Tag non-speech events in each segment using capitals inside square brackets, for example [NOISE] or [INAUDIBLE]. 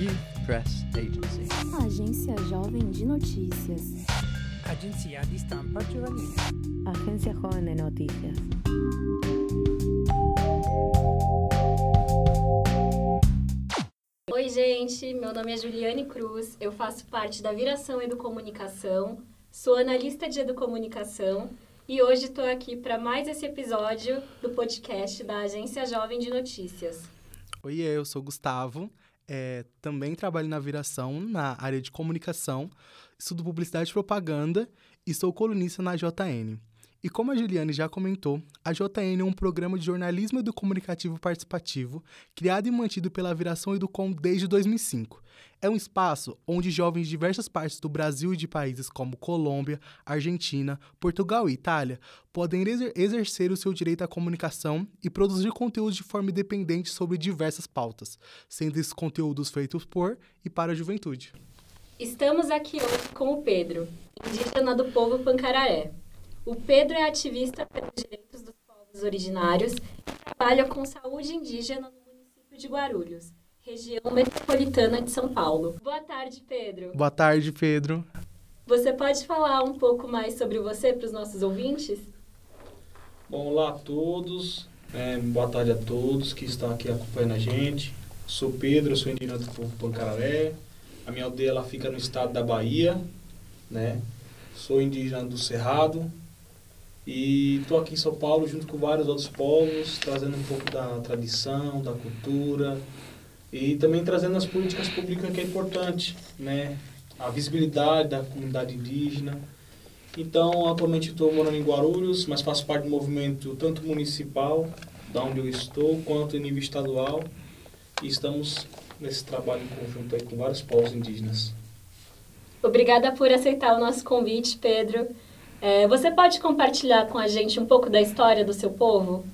Youth Press Agency. Agência Jovem de Notícias. Agência de Estampa Juvenil. Agencia Joven de Noticias. Oi, gente. Meu nome é Juliane Cruz. Eu faço parte da Viração Educomunicação. Sou analista de Educomunicação e hoje estou aqui para mais esse episódio do podcast da Agência Jovem de Notícias. Oi, eu sou Gustavo. É, também trabalho na Viração, na área de comunicação, estudo publicidade e propaganda e sou colunista na JN. E como a Juliane já comentou, a JN é um programa de jornalismo educomunicativo participativo criado e mantido pela Viração Educom desde 2005. É um espaço onde jovens de diversas partes do Brasil e de países como Colômbia, Argentina, Portugal e Itália podem exer exercer o seu direito à comunicação e produzir conteúdos de forma independente sobre diversas pautas, sendo esses conteúdos feitos por e para a juventude. Estamos aqui hoje com o Pedro, indígena do povo Pancararé. O Pedro é ativista pelos direitos dos povos originários e trabalha com saúde indígena no município de Guarulhos, região metropolitana de São Paulo. Boa tarde, Pedro. Boa tarde, Pedro. Você pode falar um pouco mais sobre você para os nossos ouvintes? Bom, olá a todos. É, boa tarde a todos que estão aqui acompanhando a gente. Sou Pedro, sou indígena do povo Pancararé. A minha aldeia ela fica no estado da Bahia, né? Sou indígena do Cerrado, e estou aqui em São Paulo junto com vários outros povos, trazendo um pouco da tradição, da cultura e também trazendo as políticas públicas que é importante, né? A visibilidade da comunidade indígena. Então, atualmente estou morando em Guarulhos, mas faço parte do movimento tanto municipal, da onde eu estou, quanto em nível estadual. E estamos nesse trabalho em conjunto aí com vários povos indígenas. Obrigada por aceitar o nosso convite, Pedro. É, você pode compartilhar com a gente um pouco da história do seu povo?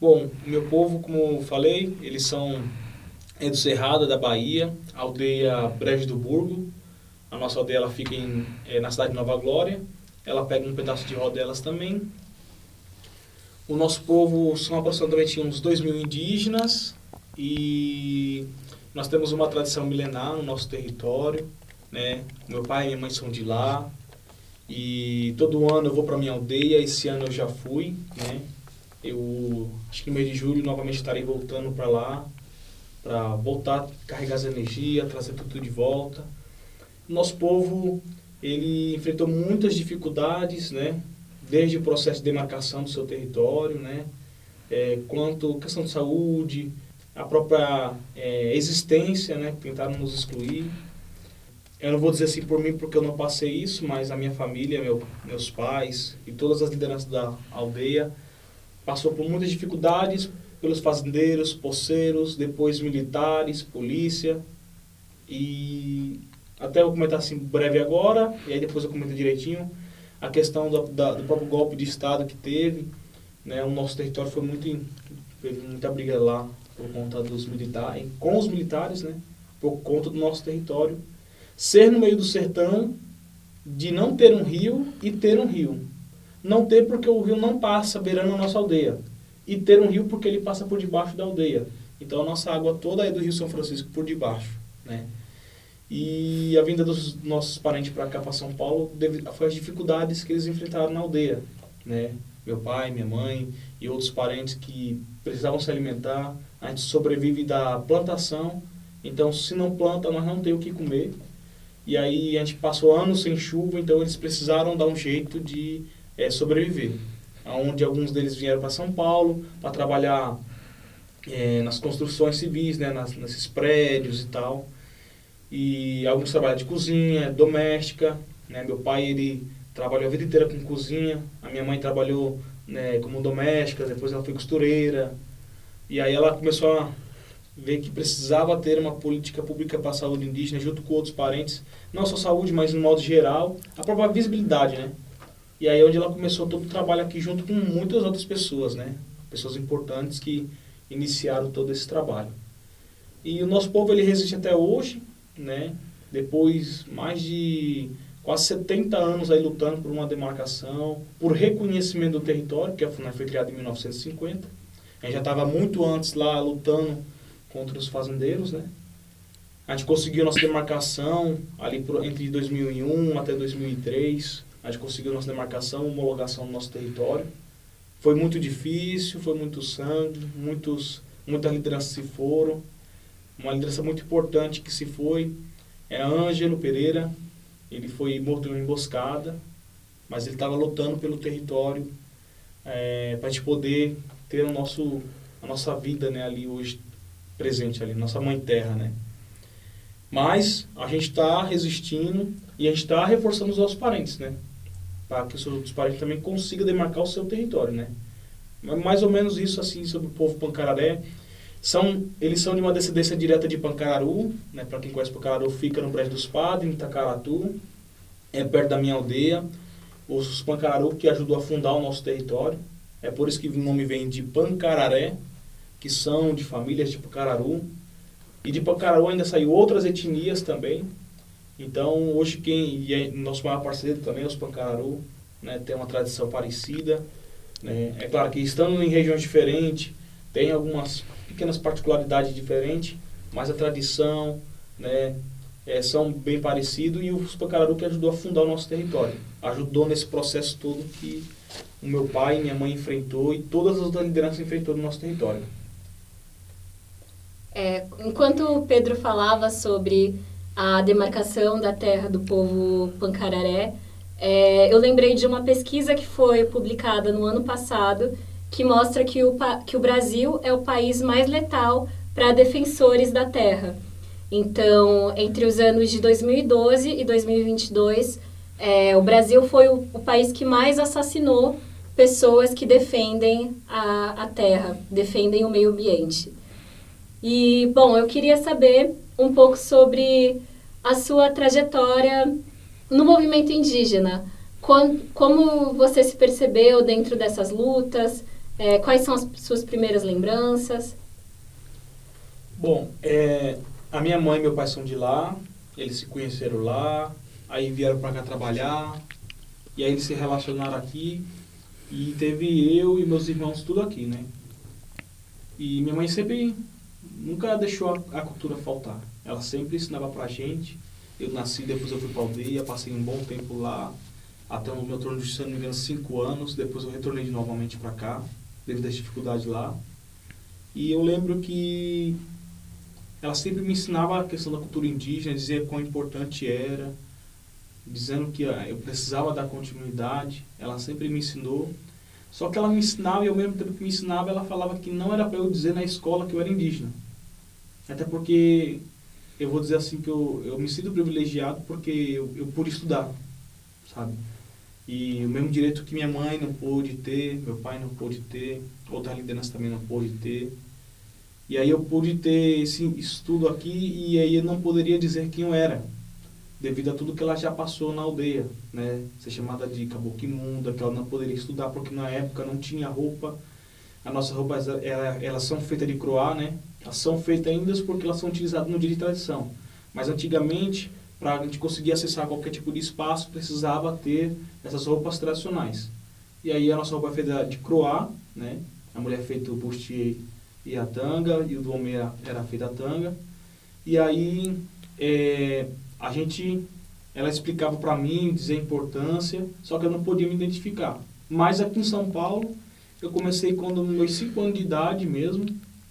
Bom, meu povo, como falei, eles são é do Cerrado, da Bahia, aldeia Brejo do Burgo. A nossa aldeia ela fica em, é, na cidade de Nova Glória. Ela pega um pedaço de rodelas também. O nosso povo são aproximadamente uns 2 mil indígenas e nós temos uma tradição milenar no nosso território. Né? Meu pai e minha mãe são de lá, e todo ano eu vou para minha aldeia, esse ano eu já fui, né? Eu acho que no mês de julho novamente estarei voltando para lá, para voltar, carregar as energias, trazer tudo de volta. Nosso povo, ele enfrentou muitas dificuldades, né? Desde o processo de demarcação do seu território, né? É, quanto questão de saúde, a própria é, existência, né? Tentaram nos excluir. Eu não vou dizer assim por mim porque eu não passei isso, mas a minha família, meu, meus pais e todas as lideranças da aldeia passou por muitas dificuldades pelos fazendeiros, poceiros, depois militares, polícia e até eu comentar assim breve agora e aí depois eu comento direitinho a questão do, da, do próprio golpe de estado que teve, né? O nosso território foi muito teve muita briga lá por conta dos militares, com os militares, né? Por conta do nosso território Ser no meio do sertão, de não ter um rio e ter um rio. Não ter porque o rio não passa beirando a nossa aldeia. E ter um rio porque ele passa por debaixo da aldeia. Então a nossa água toda é do Rio São Francisco por debaixo, né? E a vinda dos nossos parentes para cá, para São Paulo, foi as dificuldades que eles enfrentaram na aldeia, né? Meu pai, minha mãe e outros parentes que precisavam se alimentar. A gente sobrevive da plantação, então se não planta, nós não temos o que comer. E aí a gente passou anos sem chuva, então eles precisaram dar um jeito de é, sobreviver. Onde alguns deles vieram para São Paulo para trabalhar é, nas construções civis, né, nas, nesses prédios e tal. E alguns trabalham de cozinha, doméstica. Né? Meu pai ele trabalhou a vida inteira com cozinha. A minha mãe trabalhou né, como doméstica, depois ela foi costureira. E aí ela começou a ver que precisava ter uma política pública para a saúde indígena junto com outros parentes, não só saúde, mas no modo geral, a própria visibilidade, né? E aí é onde ela começou todo o trabalho aqui junto com muitas outras pessoas, né? Pessoas importantes que iniciaram todo esse trabalho. E o nosso povo ele resiste até hoje, né? Depois mais de quase 70 anos aí lutando por uma demarcação, por reconhecimento do território, que a FUNAI foi criada em 1950. A gente já estava muito antes lá lutando contra os fazendeiros, né? A gente conseguiu nossa demarcação ali por, entre 2001 até 2003. A gente conseguiu nossa demarcação, homologação do nosso território. Foi muito difícil, foi muito sangue, muitos, muitas lideranças se foram. Uma liderança muito importante que se foi é Ângelo Pereira. Ele foi morto em uma emboscada, mas ele estava lutando pelo território é, para a gente poder ter o nosso, a nossa vida né, ali hoje presente ali, nossa mãe terra, né? Mas a gente está resistindo e a gente está reforçando os nossos parentes, né? Para que os outros parentes também consigam demarcar o seu território, né? Mais ou menos isso assim sobre o povo pancararé. São, eles são de uma descendência direta de Pancararu, né? Para quem conhece Pancararu, fica no Brejo dos Padres, em Itacaratu, é perto da minha aldeia. Os Pancararu que ajudou a fundar o nosso território. É por isso que o nome vem de Pancararé, que são de famílias de Pancararu. E de Pancaraú ainda saiu outras etnias também. Então, hoje quem e é nosso maior parceiro também é os Pancararu, né, tem uma tradição parecida. Né? É claro que estando em regiões diferentes, tem algumas pequenas particularidades diferentes, mas a tradição, né, é, são bem parecidos e os Pancararu que ajudou a fundar o nosso território. Ajudou nesse processo todo que o meu pai e minha mãe enfrentou e todas as outras lideranças enfrentou no nosso território. É, enquanto o Pedro falava sobre a demarcação da terra do povo Pancararé, é, eu lembrei de uma pesquisa que foi publicada no ano passado que mostra que o, que o Brasil é o país mais letal para defensores da terra. Então, entre os anos de 2012 e 2022, é, o Brasil foi o, o, país que mais assassinou pessoas que defendem a, a terra, defendem o meio ambiente. E, bom, eu queria saber um pouco sobre a sua trajetória no movimento indígena. Como você se percebeu dentro dessas lutas? É, quais são as suas primeiras lembranças? Bom, é, a minha mãe e meu pai são de lá, eles se conheceram lá, aí vieram para cá trabalhar, e aí eles se relacionaram aqui, e teve eu e meus irmãos tudo aqui, né? E minha mãe sempre nunca deixou a, a, cultura faltar. Ela sempre ensinava pra gente. Eu nasci, depois eu fui pra aldeia, passei um bom tempo lá, até o meu turno de, se não me engano, cinco anos. Depois eu retornei novamente para cá, devido às dificuldades lá. E eu lembro que ela sempre me ensinava a questão da cultura indígena, dizia quão importante era, dizendo que ah, eu precisava dar continuidade. Ela sempre me ensinou. Só que ela me ensinava e ao mesmo tempo que me ensinava, ela falava que não era para eu dizer na escola que eu era indígena. Até porque eu vou dizer assim que eu, eu me sinto privilegiado porque eu, eu pude estudar, sabe? E o mesmo direito que minha mãe não pôde ter, meu pai não pôde ter, outras lideranças também não pôde ter. E aí eu pude ter esse estudo aqui e aí eu não poderia dizer quem eu era, devido a tudo que ela já passou na aldeia, né? Ser chamada de caboclo imunda, que ela não poderia estudar porque na época não tinha roupa. As nossas roupas, elas, elas são feitas de croá, né? Elas são feitas ainda porque elas são utilizadas no dia de tradição. Mas antigamente, para a gente conseguir acessar qualquer tipo de espaço, precisava ter essas roupas tradicionais. E aí a nossa roupa é feita de croá, né? A mulher é feita o bustier e a tanga, e o do homem era, era feita a tanga. E aí é, a gente, ela explicava para mim, dizer a importância, só que eu não podia me identificar. Mas aqui em São Paulo, eu comecei quando meus 5 anos de idade mesmo,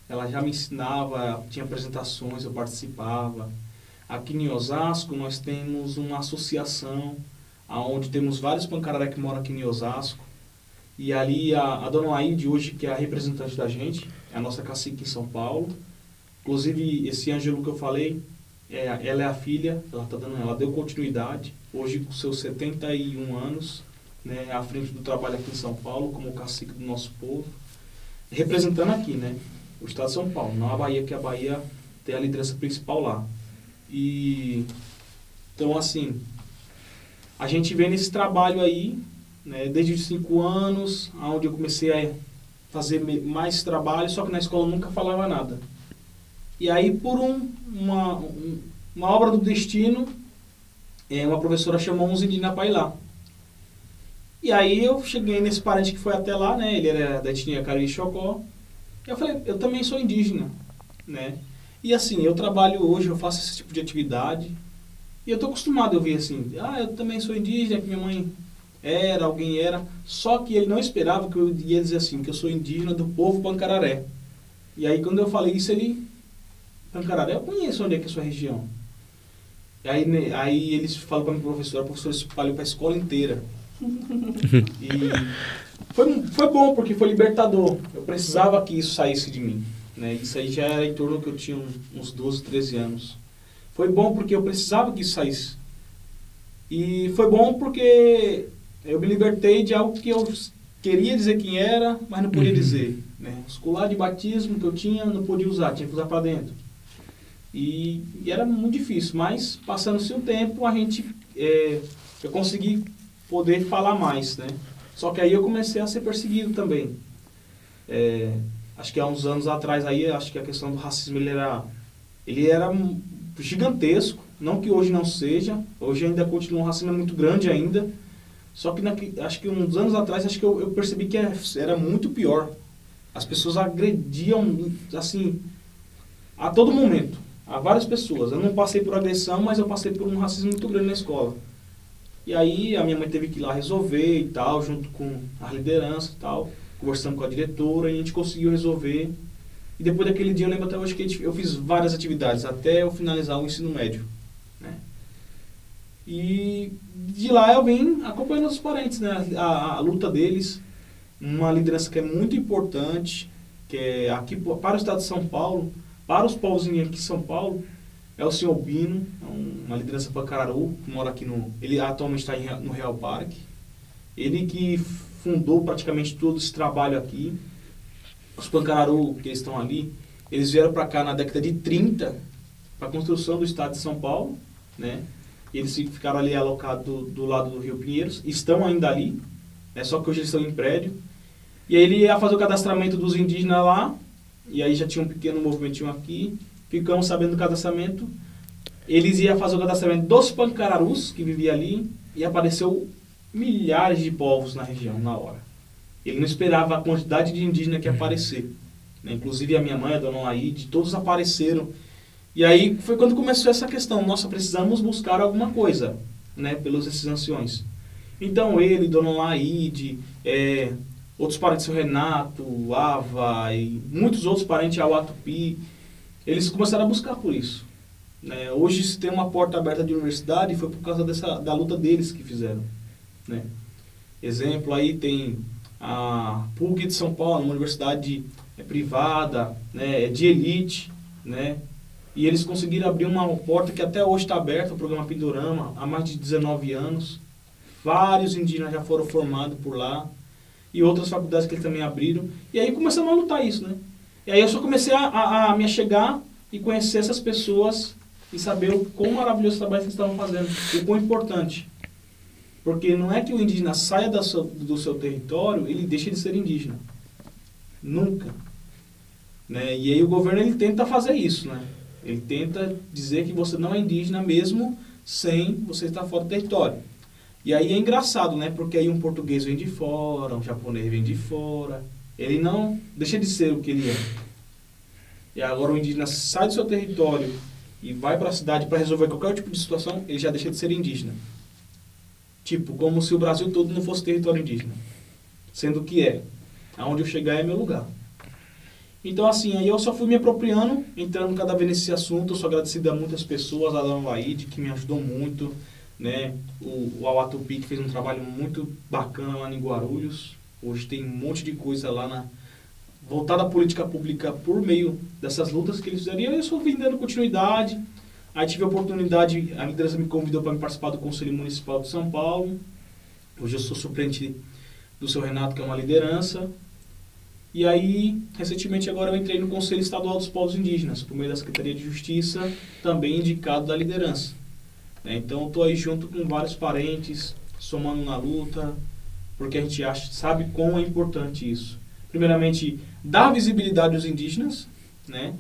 ela já me ensinava, tinha apresentações, eu participava. Aqui em Osasco nós temos uma associação onde temos vários pancararé que moram aqui em Osasco. E ali a, a dona Aide hoje, que é a representante da gente, é a nossa cacique em São Paulo. Inclusive, esse Ângelo que eu falei, é, ela é a filha, ela, tá dando, ela deu continuidade, hoje com seus 71 anos, né, à frente do trabalho aqui em São Paulo, como cacique do nosso povo, representando aqui, né? O estado de São Paulo, não a Bahia, que a Bahia tem a liderança principal lá. E então assim, a gente vem nesse trabalho aí, né, desde os cinco anos, onde eu comecei a fazer mais trabalho, só que na escola nunca falava nada. E aí por um, uma, um, uma obra do destino, é, uma professora chamou uns indígenas para ir lá. E aí eu cheguei nesse parente que foi até lá, né? Ele era da etnia Cariri Chocó. Eu falei, eu também sou indígena, né? E assim, eu trabalho hoje, eu faço esse tipo de atividade. E eu tô acostumado a ouvir assim, ah, eu também sou indígena, que minha mãe era, alguém era. Só que ele não esperava que eu ia dizer assim, que eu sou indígena do povo Pancararé. E aí quando eu falei isso, ele. Pancararé, eu conheço onde é que é a sua região. E aí, né, aí eles falam para mim, professor, a professora espalhou para a escola inteira. [LAUGHS] e foi, foi bom, porque foi libertador. Eu precisava que isso saísse de mim. Né? Isso aí já era em torno que eu tinha uns 12, 13 anos. Foi bom porque eu precisava que isso saísse. E foi bom porque eu me libertei de algo que eu queria dizer quem era, mas não podia uhum. dizer. Né? Os colares de batismo que eu tinha, não podia usar, tinha que usar para dentro. E, e, era muito difícil, mas passando-se o tempo, a gente, é, eu consegui poder falar mais, né? Só que aí eu comecei a ser perseguido também. É, acho que há uns anos atrás aí, acho que a questão do racismo ele era, ele era gigantesco. Não que hoje não seja, hoje ainda continua um racismo muito grande ainda. Só que na, acho que uns anos atrás acho que eu, eu percebi que era muito pior. As pessoas agrediam assim a todo momento a várias pessoas. Eu não passei por agressão, mas eu passei por um racismo muito grande na escola. E aí a minha mãe teve que ir lá resolver e tal, junto com a liderança e tal, conversando com a diretora, e a gente conseguiu resolver. E depois daquele dia eu lembro até hoje que eu fiz várias atividades até eu finalizar o ensino médio. Né? E de lá eu vim acompanhando os parentes, né? a, a luta deles, uma liderança que é muito importante, que é aqui para o estado de São Paulo, para os povos aqui em São Paulo, é o senhor Bino, é uma liderança Pacararu, que mora aqui no... Ele atualmente está no Real Parque. Ele que fundou praticamente todo esse trabalho aqui. Os Pancararu, que estão ali, eles vieram para cá na década de 30 para a construção do estado de São Paulo, né? Eles ficaram ali alocados do, do, lado do Rio Pinheiros, estão ainda ali, né? só que hoje eles estão em prédio. E aí ele ia fazer o cadastramento dos indígenas lá, e aí já tinha um pequeno movimentinho aqui. Ficamos sabendo do cadastramento. Eles iam fazer o cadastramento dos pancararus, que vivia ali, e apareceu milhares de povos na região na hora. Ele não esperava a quantidade de indígenas que ia aparecer. Né? Inclusive a minha mãe, a dona Laide, todos apareceram. E aí foi quando começou essa questão. Nossa, precisamos buscar alguma coisa, né? Pelos esses anciões. Então ele, dona Laide, é, outros parentes, o Renato, Ava e muitos outros parentes, ao Atupi, eles começaram a buscar por isso. Né? Hoje, se tem uma porta aberta de universidade, foi por causa dessa, da luta deles que fizeram. Né? Exemplo, aí tem a PUC de São Paulo, uma universidade é, privada, né, é de elite, né? E eles conseguiram abrir uma porta que até hoje está aberta, o programa Pindorama, há mais de 19 anos. Vários indígenas já foram formados por lá e outras faculdades que eles também abriram. E aí começamos a lutar isso, né? E aí eu só comecei a, a, a me chegar e conhecer essas pessoas e saber o quão maravilhoso trabalho que eles estavam fazendo, o quão importante. Porque não é que o indígena saia da sua, do seu território, ele deixa de ser indígena. Nunca. Né? E aí o governo ele tenta fazer isso, né? Ele tenta dizer que você não é indígena mesmo sem você estar fora do território. E aí é engraçado, né? Porque aí um português vem de fora, um japonês vem de fora. Ele não deixa de ser o que ele é. E agora o indígena sai do seu território e vai para a cidade para resolver qualquer tipo de situação, ele já deixa de ser indígena. Tipo, como se o Brasil todo não fosse território indígena. Sendo que é. Aonde eu chegar é meu lugar. Então, assim, aí eu só fui me apropriando, entrando cada vez nesse assunto. Eu sou agradecido a muitas pessoas, a Dona Laide, que me ajudou muito né? O, o Awatupi que fez um trabalho muito bacana lá em Guarulhos. Hoje tem um monte de coisa lá na voltada à política pública por meio dessas lutas que eles fizeram. E eu só vim dando continuidade. Aí tive a oportunidade, a liderança me convidou para participar do Conselho Municipal de São Paulo. Hoje eu sou suplente do seu Renato, que é uma liderança. E aí, recentemente agora eu entrei no Conselho Estadual dos Povos Indígenas, por meio da Secretaria de Justiça, também indicado da liderança. Né? Então, estou aí junto com vários parentes, somando na luta, porque a gente acha, sabe quão é importante isso. Primeiramente, dar visibilidade aos indígenas, né?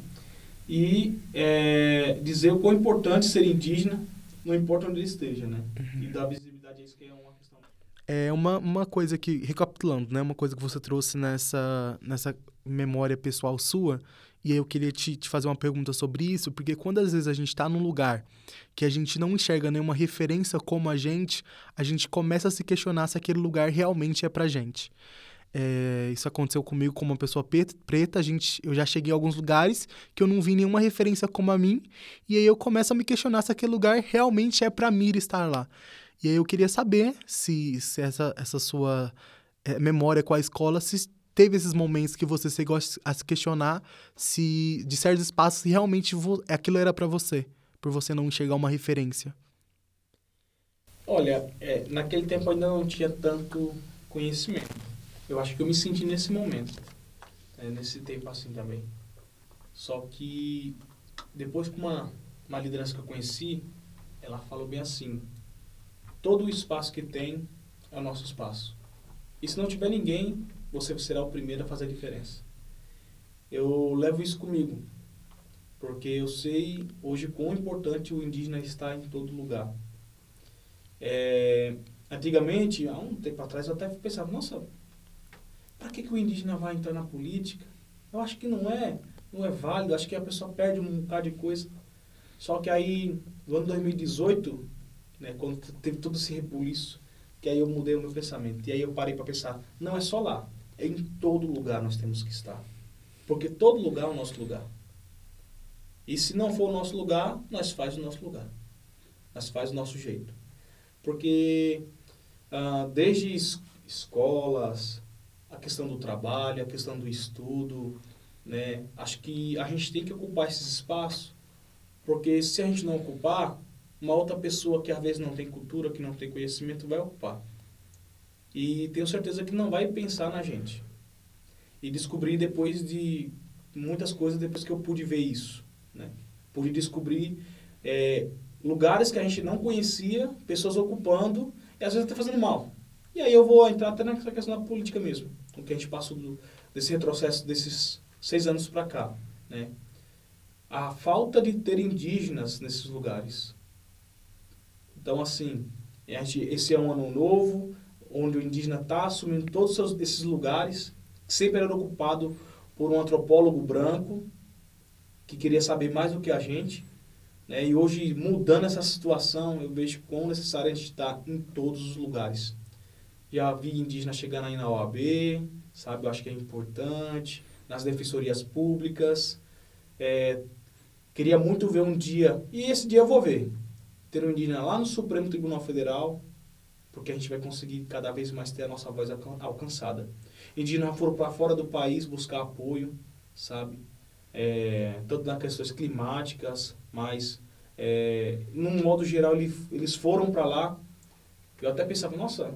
E é, dizer o quão importante ser indígena, não importa onde ele esteja, né? Uhum. E dar visibilidade a isso que é uma questão. É uma, uma coisa que, recapitulando, né? Uma coisa que você trouxe nessa, nessa memória pessoal sua, E aí eu queria te, te fazer uma pergunta sobre isso, porque quando às vezes a gente está num lugar que a gente não enxerga nenhuma referência como a gente, a gente começa a se questionar se aquele lugar realmente é pra gente. É, isso aconteceu comigo como uma pessoa preta, a gente, eu já cheguei a alguns lugares que eu não vi nenhuma referência como a mim, e aí eu começo a me questionar se aquele lugar realmente é para mim estar lá. E aí eu queria saber se, se essa, essa sua é, memória com a escola, se teve esses momentos que você chegou a se questionar se de certos espaços realmente aquilo era para você, por você não enxergar uma referência. Olha, é, naquele tempo ainda não tinha tanto conhecimento. Eu acho que eu me senti nesse momento, é, nesse tempo assim também. Só que depois com uma, uma liderança que eu conheci, ela falou bem assim, todo o espaço que tem é o nosso espaço. E se não tiver ninguém, você será o primeiro a fazer a diferença. Eu levo isso comigo, porque eu sei hoje quão importante o indígena está em todo lugar. É, antigamente, há um tempo atrás, eu até pensava, nossa, para que, que o indígena vai entrar na política? Eu acho que não é, não é válido, acho que a pessoa perde um bocado de coisa. Só que aí, no ano 2018, né, quando teve todo esse rebuliço, que aí eu mudei o meu pensamento. E aí eu parei para pensar, não é só lá, é em todo lugar nós temos que estar. Porque todo lugar é o nosso lugar. E se não for o nosso lugar, nós faz o nosso lugar. Nós faz o nosso jeito. Porque ah, desde es escolas, a questão do trabalho, a questão do estudo, né? Acho que a gente tem que ocupar esses espaços, porque se a gente não ocupar, uma outra pessoa que às vezes não tem cultura, que não tem conhecimento, vai ocupar. E tenho certeza que não vai pensar na gente. E descobri depois de muitas coisas, depois que eu pude ver isso. Né? Pude descobrir é, lugares que a gente não conhecia, pessoas ocupando, e às vezes até fazendo mal. E aí eu vou entrar até nessa questão da política mesmo, o que a gente passou do, desse retrocesso desses seis anos para cá. Né? A falta de ter indígenas nesses lugares então, assim, esse é um ano novo, onde o indígena está assumindo todos esses lugares, que sempre era ocupado por um antropólogo branco, que queria saber mais do que a gente. Né? E hoje, mudando essa situação, eu vejo quão necessário a gente estar tá em todos os lugares. Já vi indígena chegando aí na OAB, sabe? Eu acho que é importante. Nas defensorias públicas. É, queria muito ver um dia, e esse dia eu vou ver, ter um indígena lá no Supremo Tribunal Federal, porque a gente vai conseguir cada vez mais ter a nossa voz alcançada. Indígenas foram para fora do país buscar apoio, sabe? É, tanto nas questões climáticas, mas, é, num modo geral, eles foram para lá. Eu até pensava, nossa,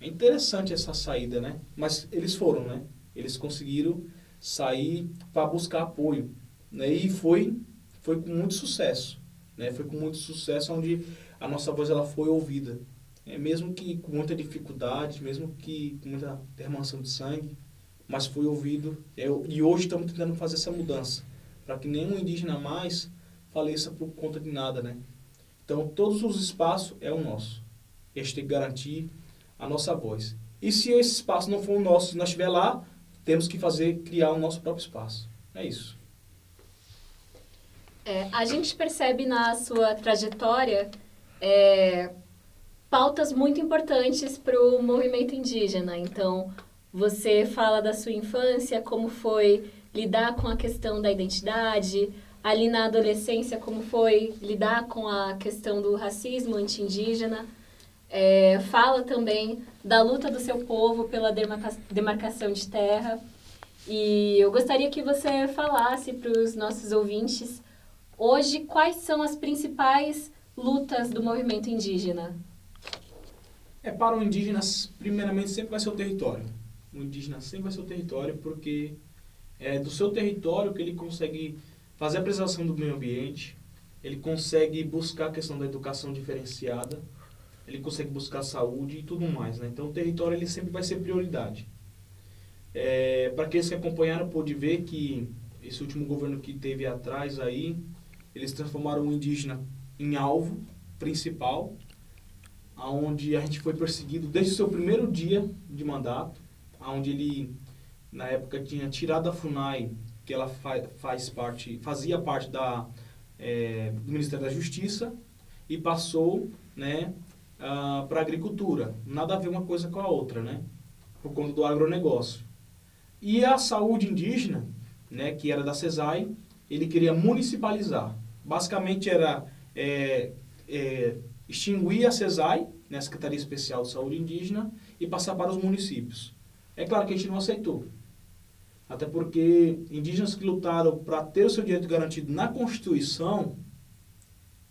é interessante essa saída, né? Mas eles foram, né? Eles conseguiram sair para buscar apoio. Né? E foi, foi com muito sucesso. Né? Foi com muito sucesso onde a nossa voz ela foi ouvida. É, mesmo que com muita dificuldade, mesmo que com muita derramação de sangue, mas foi ouvido. É, e hoje estamos tentando fazer essa mudança, para que nenhum indígena mais faleça por conta de nada, né? Então, todos os espaços é o nosso. A gente tem que garantir a nossa voz. E se esse espaço não for o nosso, se nós estiver lá, temos que fazer, criar o nosso próprio espaço. É isso. É, a gente percebe na sua trajetória é, pautas muito importantes para o movimento indígena. Então, você fala da sua infância, como foi lidar com a questão da identidade, ali na adolescência, como foi lidar com a questão do racismo anti-indígena. É, fala também da luta do seu povo pela demarca demarcação de terra. E eu gostaria que você falasse para os nossos ouvintes Hoje, quais são as principais lutas do movimento indígena? É, para o indígena, primeiramente, sempre vai ser o território. O indígena sempre vai ser o território, porque é do seu território que ele consegue fazer a preservação do meio ambiente, ele consegue buscar a questão da educação diferenciada, ele consegue buscar saúde e tudo mais. Né? Então, o território ele sempre vai ser prioridade. É, para aqueles que acompanharam, pôde ver que esse último governo que teve atrás aí, eles transformaram o indígena em alvo principal, aonde a gente foi perseguido desde o seu primeiro dia de mandato, aonde ele na época tinha tirado a Funai que ela fa faz parte, fazia parte da, é, do Ministério da Justiça e passou né, uh, para agricultura. Nada a ver uma coisa com a outra, né? Por conta do agronegócio. E a saúde indígena, né, que era da CESAI, ele queria municipalizar. Basicamente era é, é, extinguir a CESAI, né, Secretaria Especial de Saúde Indígena, e passar para os municípios. É claro que a gente não aceitou. Até porque indígenas que lutaram para ter o seu direito garantido na Constituição,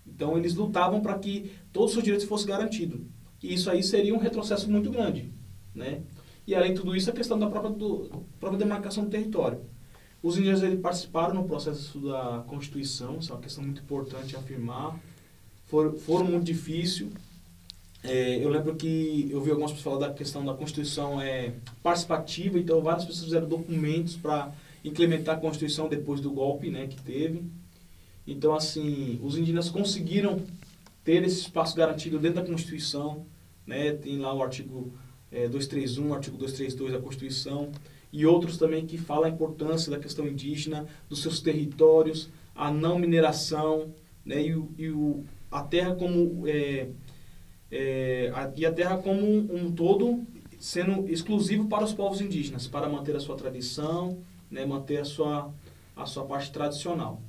então eles lutavam para que todos os seus direitos fossem garantidos. E isso aí seria um retrocesso muito grande. Né? E além de tudo isso, a questão da própria, do, própria demarcação do território. Os indígenas eles participaram no processo da Constituição, isso é uma questão muito importante afirmar. For, foram muito difícil. É, eu lembro que eu vi algumas pessoas falar da questão da Constituição é, participativa, então várias pessoas fizeram documentos para implementar a Constituição depois do golpe né, que teve. Então, assim, os indígenas conseguiram ter esse espaço garantido dentro da Constituição, né? tem lá o artigo é, 231, o artigo 232 da Constituição, e outros também que falam a importância da questão indígena, dos seus territórios, a não mineração, né? e, o, e o, a terra como... É, é, a, e a terra como um, um, todo sendo exclusivo para os povos indígenas, para manter a sua tradição, né? manter a sua, a sua parte tradicional.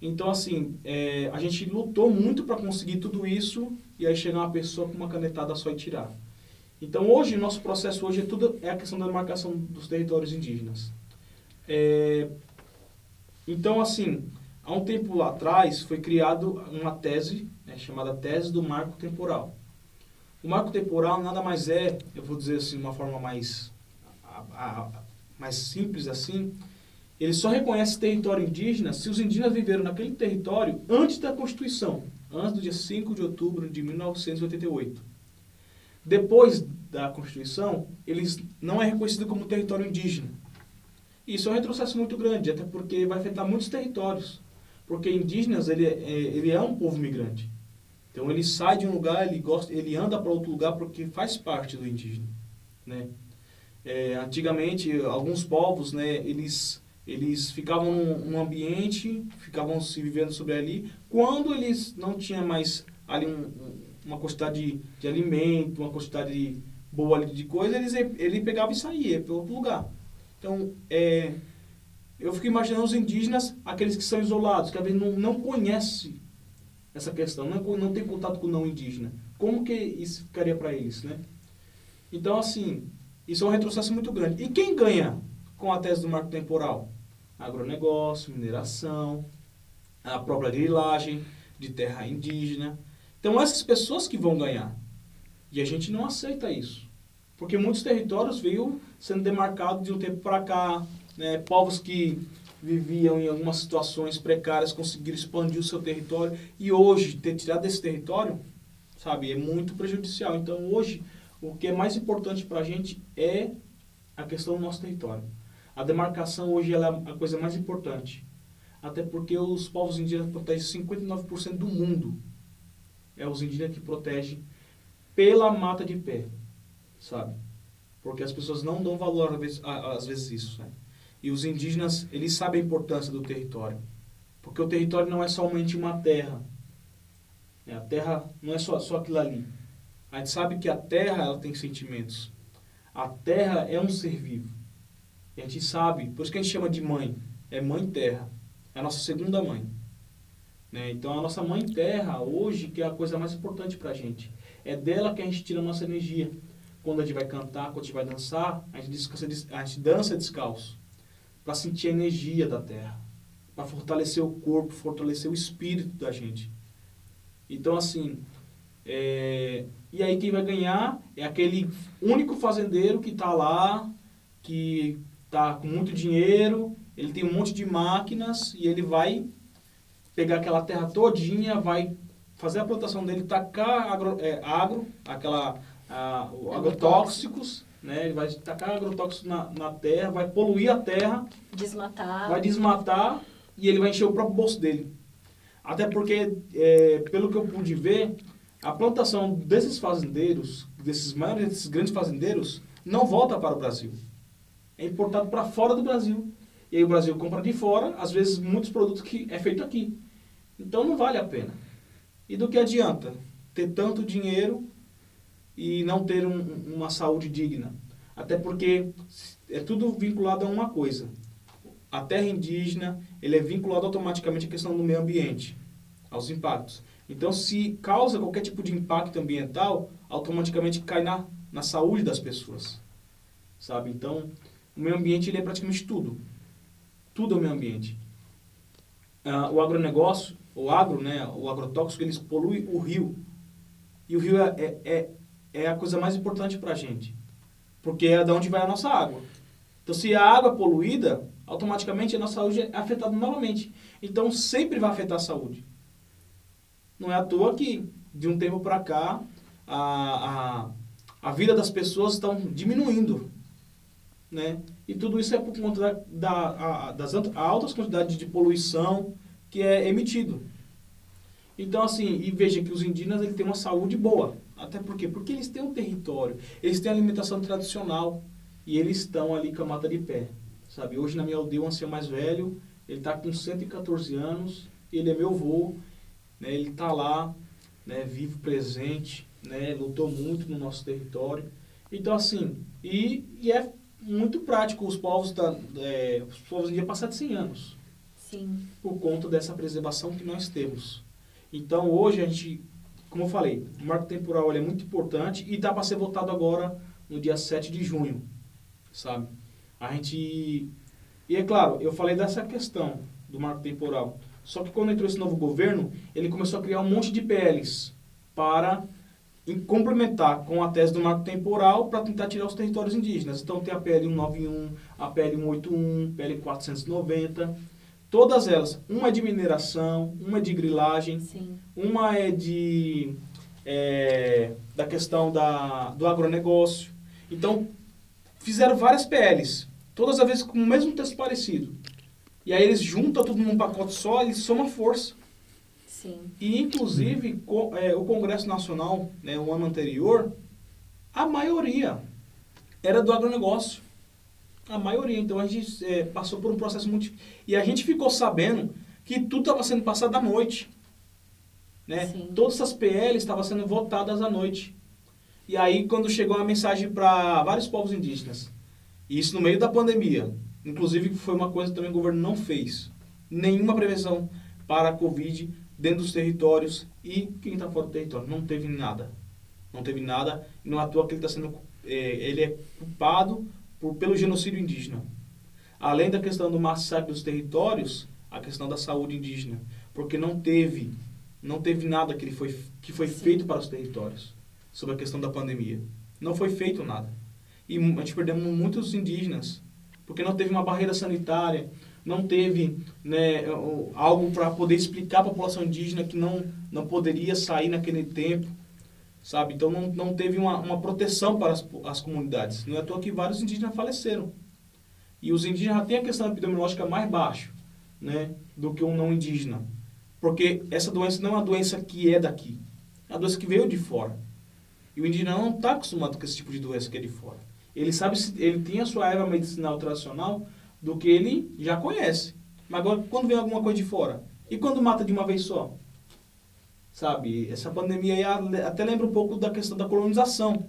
Então, assim, é, a gente lutou muito para conseguir tudo isso e aí chegar uma pessoa com uma canetada só e tirar. Então, hoje, nosso processo hoje é tudo é a questão da demarcação dos territórios indígenas. É, então, assim, há um tempo atrás foi criado uma tese né, chamada Tese do Marco Temporal. O marco temporal nada mais é, eu vou dizer assim de uma forma mais, a, a, mais simples assim, ele só reconhece território indígena se os indígenas viveram naquele território antes da Constituição, antes do dia 5 de outubro de 1988. Depois da Constituição, eles não é reconhecido como território indígena. Isso é um retrocesso muito grande, até porque vai afetar muitos territórios. Porque indígenas, ele é, ele é um povo migrante. Então ele sai de um lugar, ele gosta, ele anda para outro lugar porque faz parte do indígena, né? É, antigamente alguns povos, né, eles eles ficavam num, ambiente, ficavam se vivendo sobre ali. Quando eles não tinham mais ali um, uma quantidade de, de, alimento, uma quantidade boa ali de coisa, eles, ele pegava e saía para outro lugar. Então, é, eu fico imaginando os indígenas, aqueles que são isolados, que às vezes não, não conhecem essa questão, não, não tem contato com o não indígena. Como que isso ficaria para eles, né? Então, assim, isso é um retrocesso muito grande. E quem ganha com a tese do marco temporal? agronegócio, mineração, a própria grilagem de terra indígena. Então, essas pessoas que vão ganhar. E a gente não aceita isso. Porque muitos territórios veio sendo demarcados de um tempo para cá. Né? Povos que viviam em algumas situações precárias conseguiram expandir o seu território. E hoje, ter tirado desse território, sabe, é muito prejudicial. Então, hoje, o que é mais importante para a gente é a questão do nosso território. A demarcação hoje é a coisa mais importante. Até porque os povos indígenas protegem 59% do mundo. É os indígenas que protegem pela mata de pé, sabe? Porque as pessoas não dão valor às vezes, isso, né? E os indígenas, eles sabem a importância do território. Porque o território não é somente uma terra. A terra não é só, só aquilo ali. A gente sabe que a terra ela tem sentimentos. A terra é um ser vivo. E a gente sabe, por isso que a gente chama de mãe. É mãe terra. É a nossa segunda mãe. Né? Então a nossa mãe terra, hoje, que é a coisa mais importante para a gente. É dela que a gente tira a nossa energia. Quando a gente vai cantar, quando a gente vai dançar, a gente, descansa, a gente dança descalço. Para sentir a energia da terra. Para fortalecer o corpo, fortalecer o espírito da gente. Então, assim, é... e aí quem vai ganhar é aquele único fazendeiro que está lá, que tá com muito dinheiro, ele tem um monte de máquinas e ele vai pegar aquela terra todinha, vai fazer a plantação dele, tacar agro, é, agro aquela, a, agrotóxicos, né? Ele vai tacar agrotóxicos na, na terra, vai poluir a terra, desmatar, vai desmatar e ele vai encher o próprio bolso dele. Até porque, é, pelo que eu pude ver, a plantação desses fazendeiros, desses maiores, desses grandes fazendeiros, não volta para o Brasil é importado para fora do Brasil. E aí o Brasil compra de fora, às vezes muitos produtos que é feito aqui. Então não vale a pena. E do que adianta ter tanto dinheiro e não ter um, uma saúde digna? Até porque é tudo vinculado a uma coisa. A terra indígena, ele é vinculado automaticamente à questão do meio ambiente, aos impactos. Então, se causa qualquer tipo de impacto ambiental, automaticamente cai na, na saúde das pessoas. Sabe? Então, o meio ambiente ele é praticamente tudo. Tudo é o meio ambiente. Ah, o agronegócio, o agro, né, o agrotóxico, eles poluem o rio. E o rio é, é, é, é a coisa mais importante para a gente. Porque é de onde vai a nossa água. Então, se a água é poluída, automaticamente a nossa saúde é afetada novamente. Então, sempre vai afetar a saúde. Não é à toa que, de um tempo para cá, a, a, a vida das pessoas estão diminuindo. Né? E tudo isso é por conta da, da a, das altas quantidades de poluição que é emitido. Então, assim, e veja que os indígenas ele têm uma saúde boa. Até por quê? Porque eles têm um território, eles têm alimentação tradicional e eles estão ali com a mata de pé. Sabe? Hoje na minha aldeia, o ancião mais velho, ele está com 114 anos, ele é meu avô, né? ele está lá, né, vivo, presente, né, lutou muito no nosso território. Então, assim, e, e é muito prático os povos da, é, os povos iam passar de 100 anos. Sim. Por conta dessa preservação que nós temos. Então, hoje a gente, como eu falei, o marco temporal é muito importante e está para ser votado agora no dia 7 de junho, sabe? A gente... E é claro, eu falei dessa questão do marco temporal. Só que quando entrou esse novo governo, ele começou a criar um monte de PLs para em complementar com a tese do marco temporal para tentar tirar os territórios indígenas. Então tem a PL 191, a PL 181, PL 490, todas elas. Uma é de mineração, uma é de grilagem, Sim. uma é de é, da questão da, do agronegócio. Então fizeram várias PLs, todas as vezes com o mesmo texto parecido. E aí eles juntam tudo num pacote só e somam força. Sim. E, inclusive, co- é, o Congresso Nacional, né, o ano anterior, a maioria era do agronegócio. A maioria. Então, a gente é, passou por um processo muito... E a gente ficou sabendo que tudo estava sendo passado à noite. Né? Sim. Todas essas PLs estavam sendo votadas à noite. E aí, quando chegou a mensagem para vários povos indígenas, isso no meio da pandemia, inclusive foi uma coisa que também o governo não fez, nenhuma prevenção para a Covid dentro dos territórios e quem está fora do território. Não teve nada. Não teve nada. E não é à toa que ele está sendo. é, ele é culpado por, pelo genocídio indígena. Além da questão do massacre dos territórios, a questão da saúde indígena. Porque não teve, não teve nada que, ele foi, que foi Sim. feito para os territórios sobre a questão da pandemia. Não foi feito nada. E a gente perdemos muitos indígenas, porque não teve uma barreira sanitária, não teve né, algo para poder explicar à população indígena que não, não poderia sair naquele tempo, sabe? Então não, não teve uma, uma proteção para as, as comunidades. Não é à toa que vários indígenas faleceram. E os indígenas já têm a questão epidemiológica mais baixa né, do que um não indígena. Porque essa doença não é uma doença que é daqui, é uma doença que veio de fora. E o indígena não está acostumado com esse tipo de doença que é de fora. Ele sabe, ele tem a sua erva medicinal tradicional do que ele já conhece. Mas agora, quando vem alguma coisa de fora? E quando mata de uma vez só? Sabe, essa pandemia aí até lembra um pouco da questão da colonização,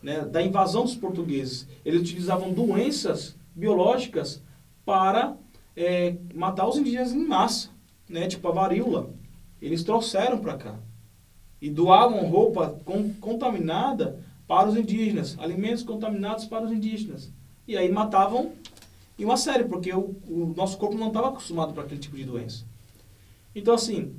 né? da invasão dos portugueses. Eles utilizavam doenças biológicas para é, matar os indígenas em massa, né? tipo a varíola. Eles trouxeram para cá e doavam roupa com, contaminada para os indígenas, alimentos contaminados para os indígenas. E aí matavam em uma série, porque o, o nosso corpo não estava acostumado para aquele tipo de doença. Então, assim,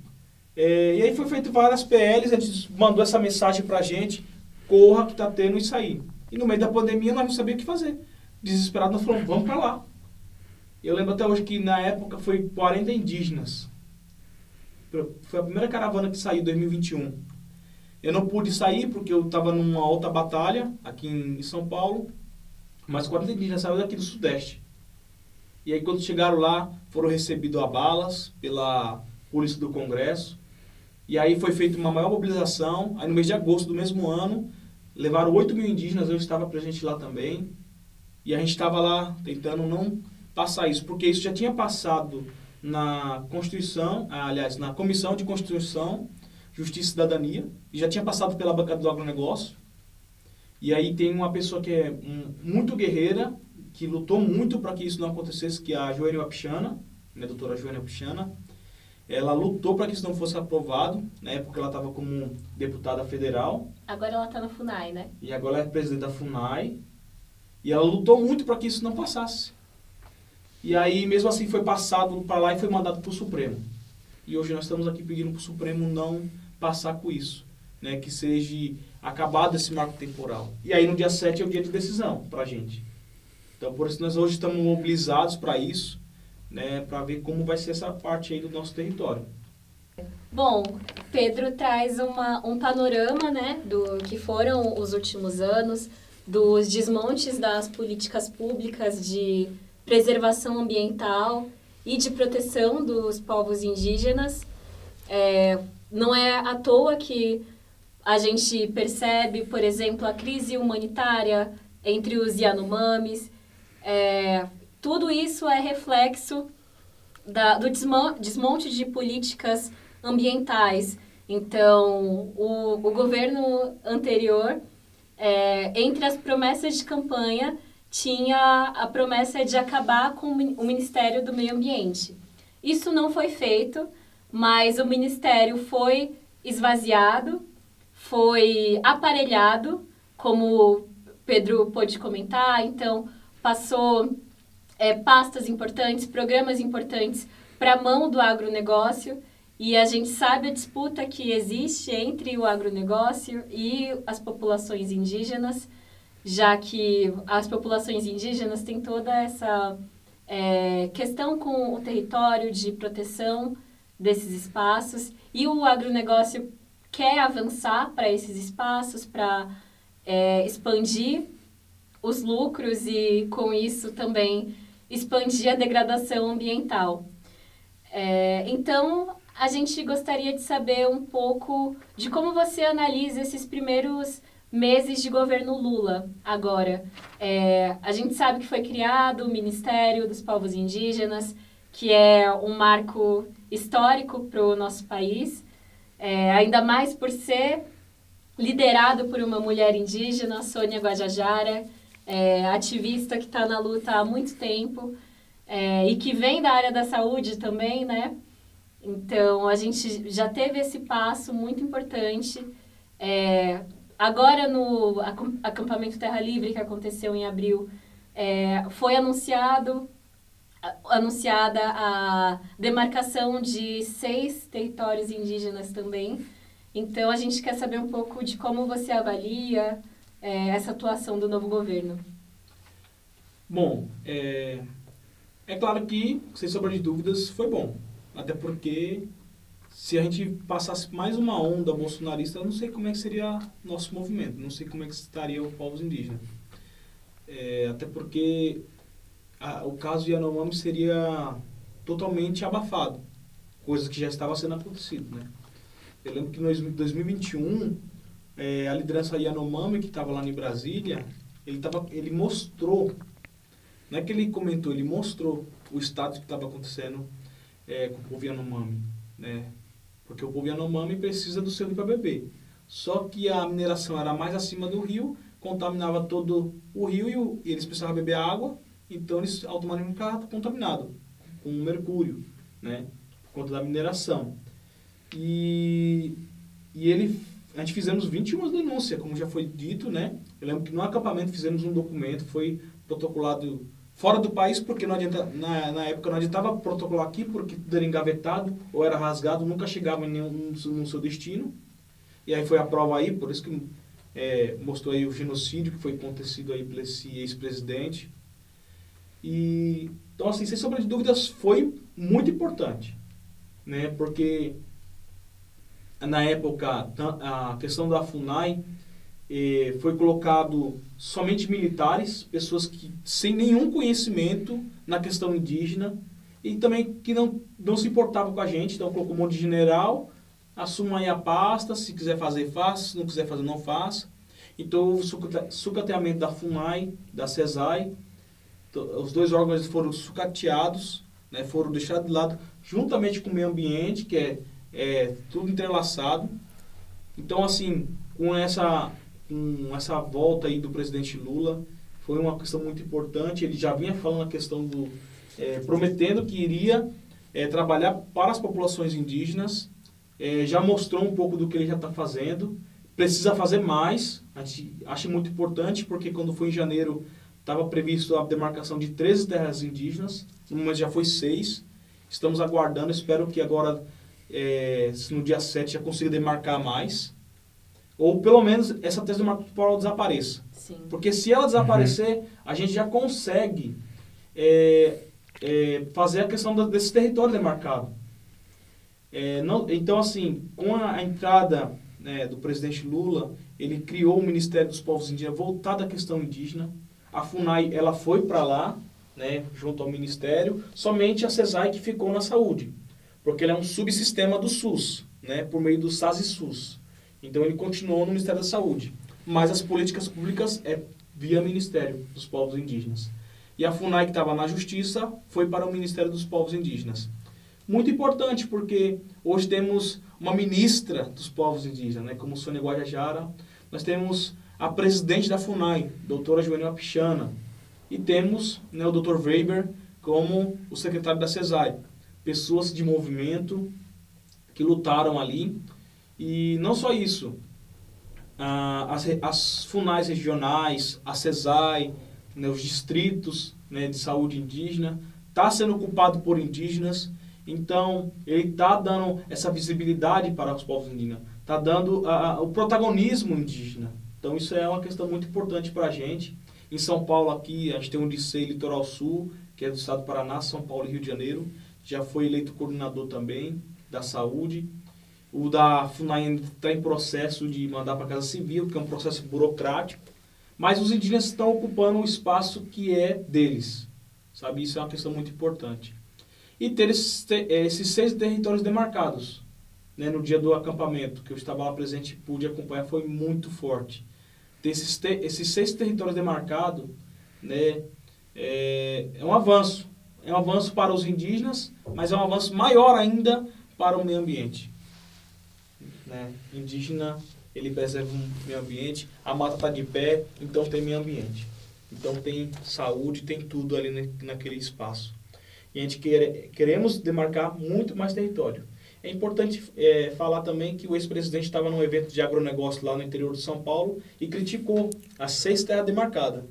é, e aí foi feito várias PLs, a gente mandou essa mensagem para a gente, corra que está tendo isso aí. E no meio da pandemia nós não sabíamos o que fazer. Desesperado, nós falamos, vamos para lá. Eu lembro até hoje que na época foi 40 indígenas. Foi a primeira caravana que saiu em 2021. Eu não pude sair porque eu estava numa outra batalha aqui em São Paulo, mas 40 indígenas saíram daqui do Sudeste. E aí quando chegaram lá, foram recebidos a balas pela polícia do Congresso. E aí foi feita uma maior mobilização. Aí no mês de agosto do mesmo ano, levaram 8 mil indígenas, eu estava presente lá também. E a gente estava lá tentando não passar isso, porque isso já tinha passado na Constituição, aliás, na Comissão de Constituição, Justiça e Cidadania, e já tinha passado pela bancada do agronegócio. E aí tem uma pessoa que é muito guerreira, que lutou muito para que isso não acontecesse, que é a Joênia Wapichana, né, a doutora Joênia Wapichana. Ela lutou para que isso não fosse aprovado, na época ela estava como deputada federal. Agora ela está na FUNAI, né? E agora ela é presidente da FUNAI. E ela lutou muito para que isso não passasse. E aí, mesmo assim, foi passado para lá e foi mandado para o Supremo. E hoje nós estamos aqui pedindo para o Supremo não passar com isso. Né, que seja acabado esse marco temporal. E aí, no dia 7 é o dia de decisão para a gente. Então, por isso, nós hoje estamos mobilizados para isso, né, para ver como vai ser essa parte aí do nosso território. Bom, Pedro traz uma, um panorama né, do que foram os últimos anos, dos desmontes das políticas públicas de preservação ambiental e de proteção dos povos indígenas. É, não é à toa que a gente percebe, por exemplo, a crise humanitária entre os Yanomamis. É, tudo isso é reflexo da, do desmonte de políticas ambientais. Então, o, o governo anterior, é, entre as promessas de campanha, tinha a promessa de acabar com o Ministério do Meio Ambiente. Isso não foi feito, mas o Ministério foi esvaziado, foi aparelhado, como Pedro pôde comentar, então passou é, pastas importantes, programas importantes para a mão do agronegócio e a gente sabe a disputa que existe entre o agronegócio e as populações indígenas já que as populações indígenas têm toda essa é, questão com o território de proteção desses espaços e o agronegócio quer avançar para esses espaços, para é, expandir os lucros e, com isso, também expandir a degradação ambiental. É, então, a gente gostaria de saber um pouco de como você analisa esses primeiros meses de governo Lula agora. É, a gente sabe que foi criado o Ministério dos Povos Indígenas, que é um marco histórico para o nosso país, é, ainda mais por ser liderado por uma mulher indígena, Sônia Guajajara, é, ativista que está na luta há muito tempo é, e que vem da área da saúde também, né? Então, a gente já teve esse passo muito importante é, Agora, no acampamento Terra Livre, que aconteceu em abril, é, foi anunciado anunciada a demarcação de seis territórios indígenas também. Então, a gente quer saber um pouco de como você avalia é, essa atuação do novo governo. Bom, é, é claro que, sem sombra de dúvidas, foi bom. Até porque se a gente passasse mais uma onda bolsonarista, eu não sei como é que seria nosso movimento, não sei como é que estaria o povos indígenas. É, até porque a, o caso Yanomami seria totalmente abafado, coisa que já estava sendo acontecido, né? Eu lembro que em 2021, é, a liderança Yanomami, que estava lá em Brasília, ele, tava, ele mostrou, não é que ele comentou, ele mostrou o status que estava acontecendo é, com o povo Yanomami, né? porque o povo Yanomami precisa do seu rio para beber. Só que a mineração era mais acima do rio, contaminava todo o rio e, o, e eles precisavam beber água, então eles automaticamente ficavam contaminados com mercúrio, né? Por conta da mineração. E, e ele, a gente fizemos 21 denúncias, como já foi dito, né? Eu lembro que no acampamento fizemos um documento, foi protocolado fora do país, porque não adianta, na, na época não adiantava protocolar aqui, porque tudo era engavetado ou era rasgado, nunca chegava em nenhum, no seu destino. E aí foi a prova aí, por isso que é, mostrou aí o genocídio que foi acontecido aí por esse ex-presidente. E, então, assim, sem sombra de dúvidas, foi muito importante, né? Porque na época a questão da FUNAI eh, foi colocado somente militares, pessoas que sem nenhum conhecimento na questão indígena e também que não, não se importavam com a gente, então colocou um monte de general, assuma aí a pasta, se quiser fazer, faça, se não quiser fazer, não faça. Então houve sucateamento da FUNAI, da CESAI, Os dois órgãos foram sucateados, né, foram deixados de lado, juntamente com o meio ambiente, que é, é tudo entrelaçado. Então, assim, com essa, com essa volta aí do presidente Lula, foi uma questão muito importante. Ele já vinha falando a questão do. É, prometendo que iria é, trabalhar para as populações indígenas, é, já mostrou um pouco do que ele já está fazendo. Precisa fazer mais, a gente acha muito importante, porque quando foi em janeiro estava previsto a demarcação de 13 terras indígenas, no momento já foi seis. Estamos aguardando, espero que agora, é, no dia 7, já consiga demarcar mais. Ou pelo menos essa tese temporal desapareça. Sim. Porque se ela desaparecer, uhum. a gente já consegue é, é, fazer a questão desse território demarcado. É, não, então, assim, com a, a entrada né, do presidente Lula, ele criou o Ministério dos Povos Indígenas voltado à questão indígena. A FUNAI ela foi para lá, né, junto ao Ministério, somente a CESAI que ficou na saúde, porque ele é um subsistema do SUS, né, por meio do SAS e SUS. Então ele continuou no Ministério da Saúde, mas as políticas públicas é via Ministério dos Povos Indígenas. E a FUNAI, que estava na Justiça, foi para o Ministério dos Povos Indígenas. Muito importante, porque hoje temos uma ministra dos povos indígenas, né, como Sônia Guajajara. Nós temos a presidente da FUNAI, doutora Joanil Pichana. E temos né, o Dr. Weber como o secretário da CESAI. Pessoas de movimento que lutaram ali. E não só isso, as, as FUNAIs regionais, a CESAI, né, os distritos né, de saúde indígena, está sendo ocupado por indígenas, então ele está dando essa visibilidade para os povos indígenas, está dando o protagonismo indígena. Então isso é uma questão muito importante para a gente. Em São Paulo aqui, a gente tem um liceu Litoral Sul, que é do estado do Paraná, São Paulo e Rio de Janeiro. Já foi eleito coordenador também da saúde. O da FUNAI está em processo de mandar para a Casa Civil, que é um processo burocrático. Mas os indígenas estão ocupando o espaço que é deles. Sabe? Isso é uma questão muito importante. E ter esses, eh, esses seis territórios demarcados. Né, no dia do acampamento, que eu estava lá presente e pude acompanhar, foi muito forte. Ter esses, esses seis territórios demarcados né, é, é um avanço. É um avanço para os indígenas, mas é um avanço maior ainda para o meio ambiente. Né? Indígena ele preserva o meio ambiente, a mata está de pé, então tem meio ambiente. Então tem saúde, tem tudo ali naquele espaço. E a gente quer, queremos demarcar muito mais território. É importante é, falar também que o ex-presidente estava num evento de agronegócio lá no interior de São Paulo e criticou as seis terras demarcadas.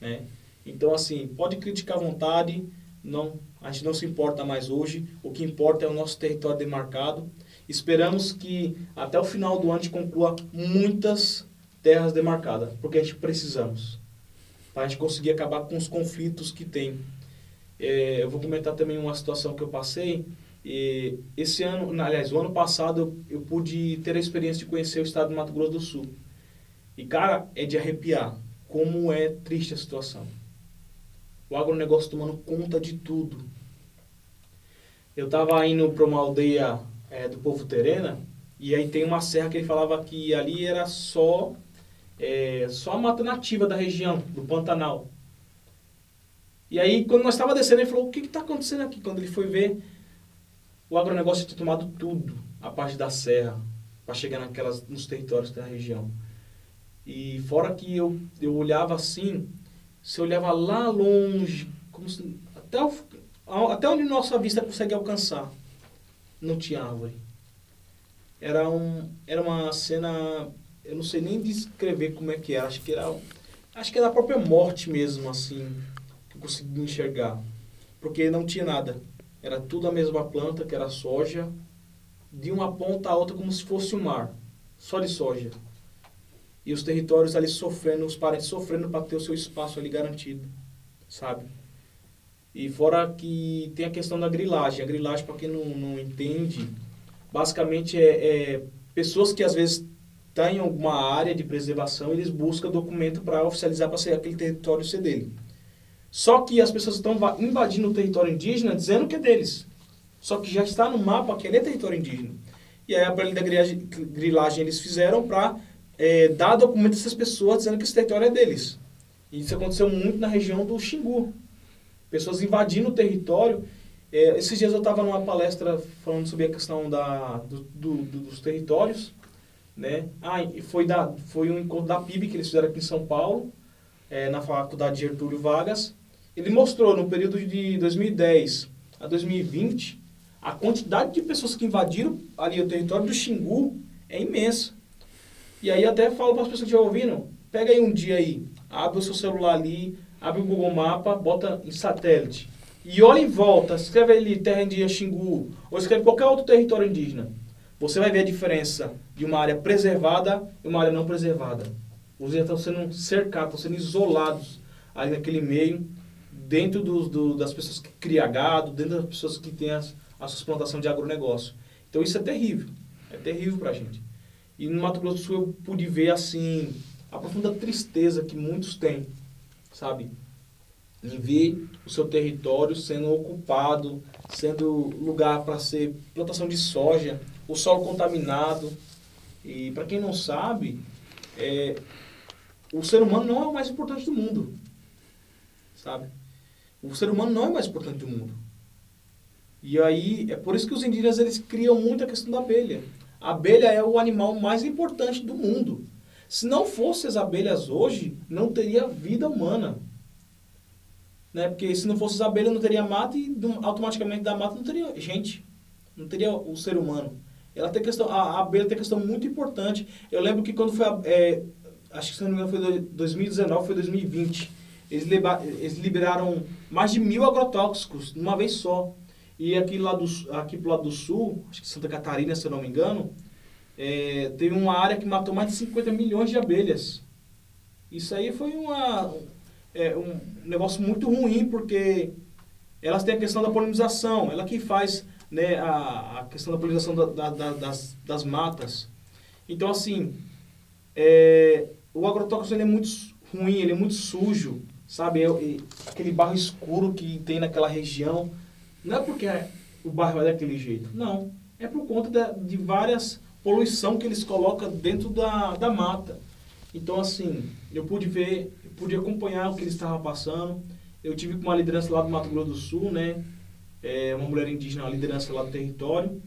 Né? Então, assim, pode criticar à vontade, não, a gente não se importa mais hoje, o que importa é o nosso território demarcado Esperamos que até o final do ano a gente conclua muitas terras demarcadas, porque a gente precisamos, para a gente conseguir acabar com os conflitos que tem. É, eu vou comentar também uma situação que eu passei. E esse ano, aliás, o ano passado eu, eu pude ter a experiência de conhecer o estado do Mato Grosso do Sul. E, cara, é de arrepiar como é triste a situação. O agronegócio tomando conta de tudo. Eu estava indo para uma aldeia é, do povo Terena, e aí tem uma serra que ele falava que ali era só, é, só a mata nativa da região, do Pantanal. E aí, quando nós estávamos descendo, ele falou, o que está acontecendo aqui? Quando ele foi ver, o agronegócio tinha tomado tudo, a parte da serra, para chegar naquelas, nos territórios da região. E fora que eu, eu olhava assim, eu olhava lá longe, se, até, o, até onde nossa vista consegue alcançar não tinha árvore. Era, um, era uma cena, eu não sei nem descrever como é que era, acho que era, acho que era a própria morte mesmo, assim, que eu consegui enxergar. Porque não tinha nada. Era tudo a mesma planta, que era soja, de uma ponta a outra como se fosse o um mar, só de soja. E os territórios ali sofrendo, os parentes sofrendo para ter o seu espaço ali garantido, sabe? E fora que tem a questão da grilagem. A grilagem, para quem não, não entende, basicamente é, é pessoas que às vezes estão tá em alguma área de preservação, eles buscam documento para oficializar para ser aquele território ser dele. Só que as pessoas estão invadindo o território indígena dizendo que é deles. Só que já está no mapa que ele é território indígena. E aí a lei da grilagem eles fizeram para é, dar documento a essas pessoas dizendo que esse território é deles. E isso aconteceu muito na região do Xingu pessoas invadindo o território. É, esses dias eu estava numa palestra falando sobre a questão da, do, do- do- dos territórios, né? Ah, foi, da, foi um encontro da PIB que eles fizeram aqui em São Paulo, é, na faculdade Getúlio Vargas. Ele mostrou no período de 2010 a 2020 a quantidade de pessoas que invadiram ali o território do Xingu é imensa. E aí até falo para as pessoas que estão ouvindo, pega aí um dia aí, abre o seu celular ali, abre o Google Mapa, bota em satélite. E olha em volta, escreve ali terra indígena Xingu, ou escreve qualquer outro território indígena. Você vai ver a diferença de uma área preservada e uma área não preservada. Os estão sendo cercados, estão sendo isolados ali naquele meio, dentro dos- do, das pessoas que criam gado, dentro das pessoas que têm a sua plantação de agronegócio. Então isso é terrível, é terrível para a gente. E no Mato Grosso do Sul eu pude ver assim a profunda tristeza que muitos têm, sabe? Em ver o seu território sendo ocupado, sendo lugar para ser plantação de soja, o solo contaminado. E para quem não sabe, é, o ser humano não é o mais importante do mundo, sabe? O ser humano não é o mais importante do mundo. E aí, é por isso que os indígenas eles criam muito a questão da abelha. A abelha é o animal mais importante do mundo. Se não fossem as abelhas hoje, não teria vida humana. Né? Porque se não fosse as abelhas, não teria mata e automaticamente da mata não teria gente. Não teria o ser humano. Ela tem questão, a, abelha tem questão muito importante. Eu lembro que quando foi, é, acho que se não me engano foi do- 2019, foi 2020, eles, eles liberaram mais de mil agrotóxicos numa vez só. E aqui, lá do, aqui pro lado do sul, acho que Santa Catarina, se eu não me engano, é, uma área que matou mais de 50 milhões de abelhas. Isso aí foi uma, é, um negócio muito ruim, porque elas têm a questão da polinização, ela que faz né, a, a questão da polinização da- da- da- das, das matas. Então, assim, é, o agrotóxico ele é muito ruim, ele é muito sujo, sabe? É- é aquele barro escuro que tem naquela região. Não é porque o barro é daquele jeito, não. É por conta da- de várias poluição que eles colocam dentro da, da mata. Então, assim, eu pude ver, eu pude acompanhar o que eles estavam passando. Eu tive com uma liderança lá do Mato Grosso do Sul, né? É, uma mulher indígena, uma liderança lá do território.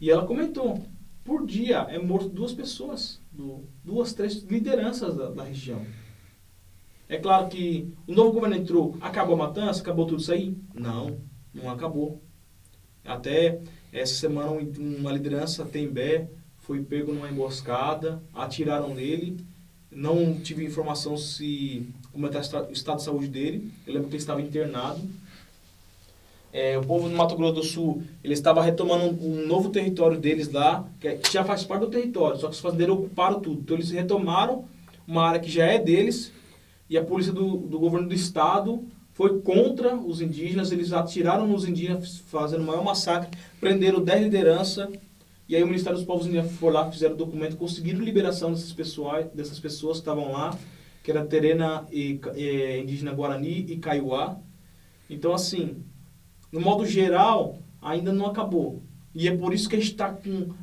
E ela comentou, por dia é morto duas pessoas, duas, três lideranças da, da região. É claro que o novo governo entrou, acabou a matança, acabou tudo isso aí? Não, não acabou. Até essa semana um- uma liderança, Tembé, foi pego numa emboscada, atiraram nele. Não tive informação se como está o estado de saúde dele. Eu lembro que ele estava internado. É, o povo do Mato Grosso do Sul, ele estava retomando um, novo território deles lá, que, é- que já faz parte do território, só que os fazendeiros ocuparam tudo. Então eles retomaram uma área que já é deles, e a polícia do, do governo do estado foi contra os indígenas, eles atiraram nos indígenas, fazendo o maior massacre, prenderam 10 lideranças, e aí o Ministério dos Povos Indígenas foi lá, fizeram documento, conseguiram liberação dessas pessoas, dessas pessoas que estavam lá, que era Terena e, eh, indígena Guarani e Kaiowá. Então, assim, no modo geral, ainda não acabou. E é por isso que a gente está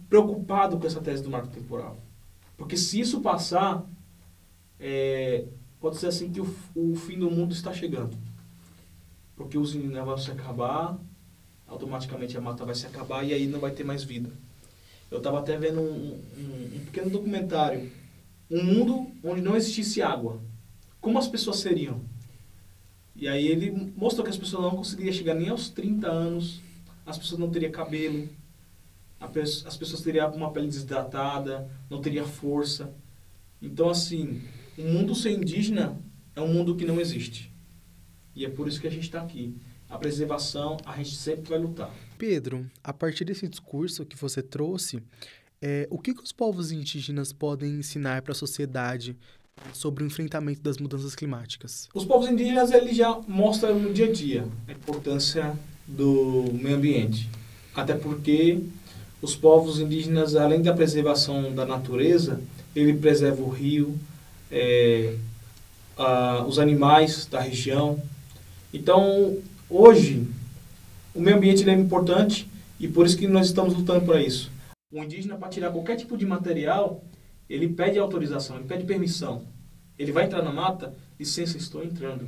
preocupado com essa tese do marco temporal. Porque se isso passar, é, pode ser assim que o, o fim do mundo está chegando. Porque os indígenas vão se acabar, automaticamente a mata vai se acabar e aí não vai ter mais vida. Eu estava até vendo um, um- um pequeno documentário. Um mundo onde não existisse água. Como as pessoas seriam? E aí ele mostrou que as pessoas não conseguiriam chegar nem aos 30 anos, as pessoas não teriam cabelo, as pessoas teriam uma pele desidratada, não teria força. Então, assim, o mundo sem indígena é um mundo que não existe. E é por isso que a gente está aqui. A preservação, a gente sempre vai lutar. Pedro, a partir desse discurso que você trouxe, é, o que, que os povos indígenas podem ensinar para a sociedade sobre o enfrentamento das mudanças climáticas? Os povos indígenas eles já mostram no dia a dia a importância do meio ambiente. Até porque os povos indígenas, além da preservação da natureza, ele preserva o rio, é, a- os animais da região. Então, hoje, o meio ambiente é importante e por isso que nós estamos lutando para isso. O indígena, para tirar qualquer tipo de material, ele pede autorização, ele pede permissão. Ele vai entrar na mata, licença, estou entrando.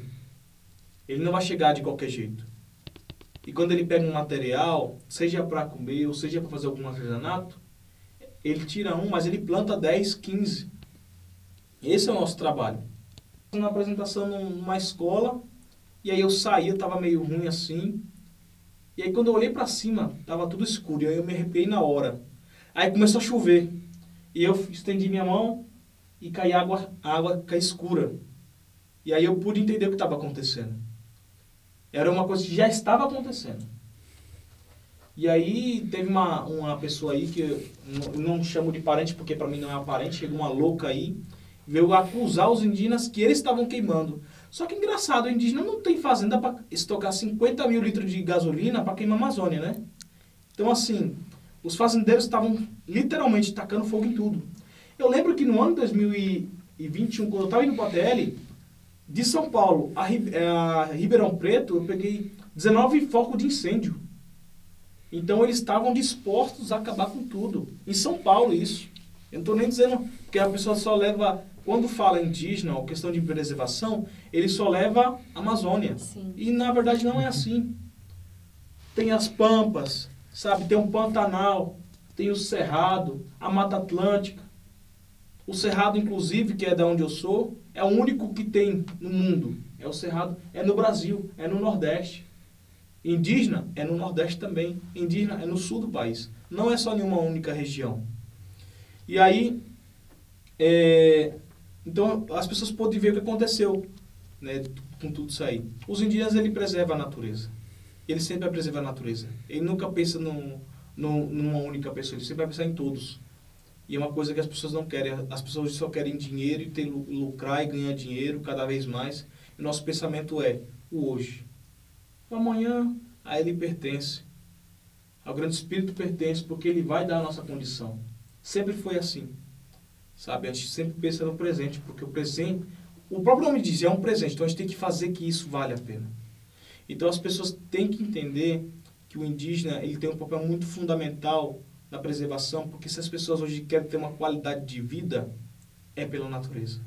Ele não vai chegar de qualquer jeito. E quando ele pega um material, seja para comer ou seja para fazer algum artesanato, ele tira um, mas ele planta 10, 15. Esse é o nosso trabalho. Uma apresentação numa escola, e aí eu saí, eu tava meio ruim assim. E aí quando eu olhei para cima, tava tudo escuro, e aí eu me arrepiei na hora. Aí começou a chover. E eu estendi minha mão e cai água, água cai escura. E aí eu pude entender o que estava acontecendo. Era uma coisa que já estava acontecendo. E aí teve uma, uma pessoa aí que eu não, chamo de parente porque para mim não é parente, chegou uma louca aí, veio acusar os indígenas que eles estavam queimando. Só que engraçado, o indígena não tem fazenda para estocar 50 mil litros de gasolina para queimar a Amazônia, né? Então assim, os fazendeiros estavam literalmente tacando fogo em tudo. Eu lembro que no ano 2021, quando eu estava indo para a TL, de São Paulo a, a Ribeirão Preto, eu peguei 19 focos de incêndio. Então eles estavam dispostos a acabar com tudo. Em São Paulo, isso. Eu não estou nem dizendo que a pessoa só leva. Quando fala indígena ou questão de preservação, ele só leva Amazônia. Sim. E na verdade não é assim. Tem as pampas, sabe? Tem um Pantanal, tem o Cerrado, a Mata Atlântica. O Cerrado, inclusive, que é da onde eu sou, é o único que tem no mundo. É o Cerrado, é no Brasil, é no Nordeste. Indígena é no Nordeste também. Indígena é no sul do país. Não é só em uma única região. E aí, é, então as pessoas podem ver o que aconteceu né, com tudo isso aí. Os indígenas, ele preserva a natureza. Ele sempre vai preservar a natureza. Ele nunca pensa no, no, numa única pessoa, ele sempre vai pensar em todos. E é uma coisa que as pessoas não querem. As pessoas só querem dinheiro e ter, lucrar e ganhar dinheiro cada vez mais. E nosso pensamento é o hoje. O amanhã a ele pertence. Ao grande espírito pertence porque ele vai dar a nossa condição. Sempre foi assim. Sabe? A gente sempre pensa no presente, porque o presente, o próprio nome diz, é um presente, então a gente tem que fazer que isso vale a pena. Então as pessoas têm que entender que o indígena ele tem um papel muito fundamental na preservação, porque se as pessoas hoje querem ter uma qualidade de vida, é pela natureza.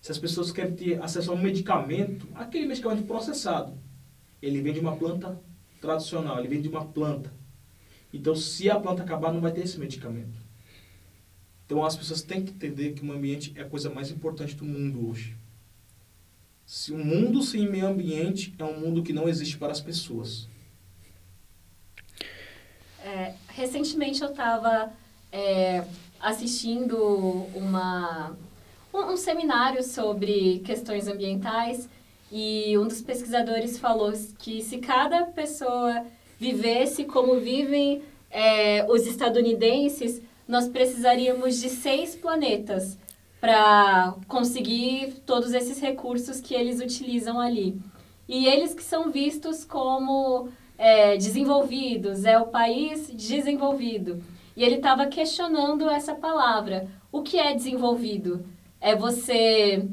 Se as pessoas querem ter acesso a um medicamento, aquele medicamento processado, ele vem de uma planta tradicional, ele vem de uma planta. Então, se a planta acabar, não vai ter esse medicamento. Então, as pessoas têm que entender que o meio ambiente é a coisa mais importante do mundo hoje. Se um mundo sem meio ambiente é um mundo que não existe para as pessoas. É, recentemente eu estava é, assistindo uma, um, um, seminário sobre questões ambientais e um dos pesquisadores falou que se cada pessoa vivesse como vivem é, os estadunidenses, nós precisaríamos de seis planetas para conseguir todos esses recursos que eles utilizam ali. E eles que são vistos como é, desenvolvidos, é o país desenvolvido. E ele estava questionando essa palavra. O que é desenvolvido? É você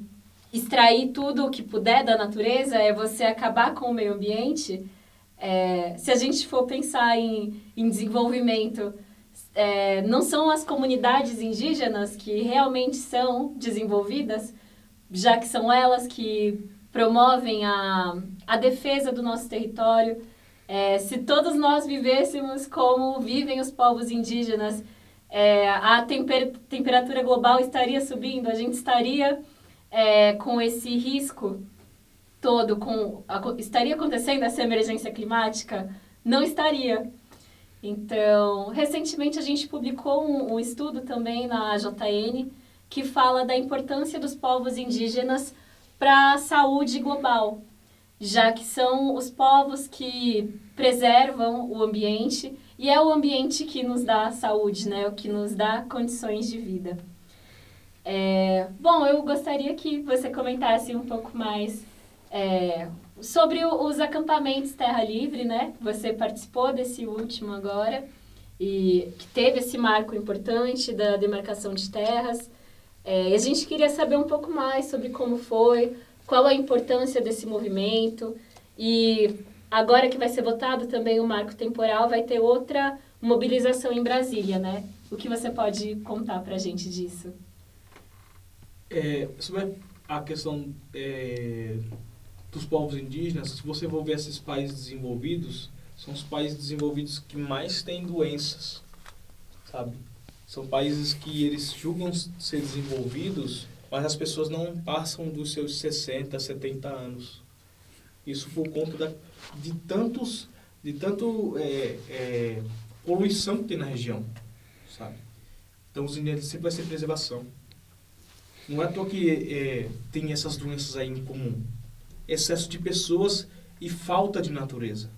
extrair tudo o que puder da natureza? É você acabar com o meio ambiente? É, se a gente for pensar em, em desenvolvimento, é, não são as comunidades indígenas que realmente são desenvolvidas, já que são elas que promovem a, a defesa do nosso território, é, se todos nós vivêssemos como vivem os povos indígenas, é, a temper temperatura global estaria subindo, a gente estaria é, com esse risco todo, com, a, estaria acontecendo essa emergência climática? Não estaria. Então, recentemente a gente publicou um, um estudo também na JN que fala da importância dos povos indígenas para a saúde global já que são os povos que preservam o ambiente e é o ambiente que nos dá saúde, né? O que nos dá condições de vida. É, bom, eu gostaria que você comentasse um pouco mais é, sobre os acampamentos Terra Livre, né? Você participou desse último agora e que teve esse marco importante da demarcação de terras. É, a gente queria saber um pouco mais sobre como foi, qual a importância desse movimento e agora que vai ser votado também o marco temporal, vai ter outra mobilização em Brasília, né? O que você pode contar para a gente disso? É, sobre a questão é, dos povos indígenas, se você for ver esses países desenvolvidos, são os países desenvolvidos que mais têm doenças, sabe? São países que eles julgam ser desenvolvidos, mas as pessoas não passam dos seus 60, 70 anos. Isso por conta da, de tantos, de tanto é, é, poluição que tem na região, sabe? Então os indígenas sempre vai ser preservação. Não é à toa que é, tem essas doenças aí em comum. Excesso de pessoas e falta de natureza.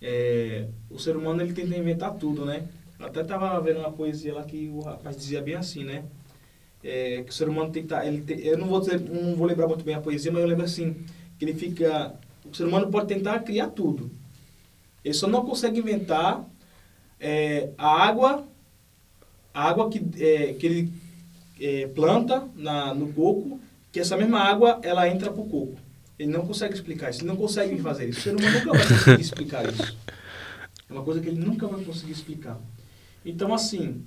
É, o ser humano ele tenta inventar tudo, né? Eu até estava vendo uma poesia lá que o rapaz dizia bem assim, né? É, que o ser humano tenta, ele te, eu não vou dizer, não vou lembrar muito bem a poesia, mas eu lembro assim que ele fica, o ser humano pode tentar criar tudo. Ele só não consegue inventar é, a água, a água que, é, que ele é, planta na, no coco, que essa mesma água ela entra para o coco. Ele não consegue explicar isso, ele não consegue fazer isso. O ser humano nunca vai conseguir explicar isso. É uma coisa que ele nunca vai conseguir explicar. Então, assim,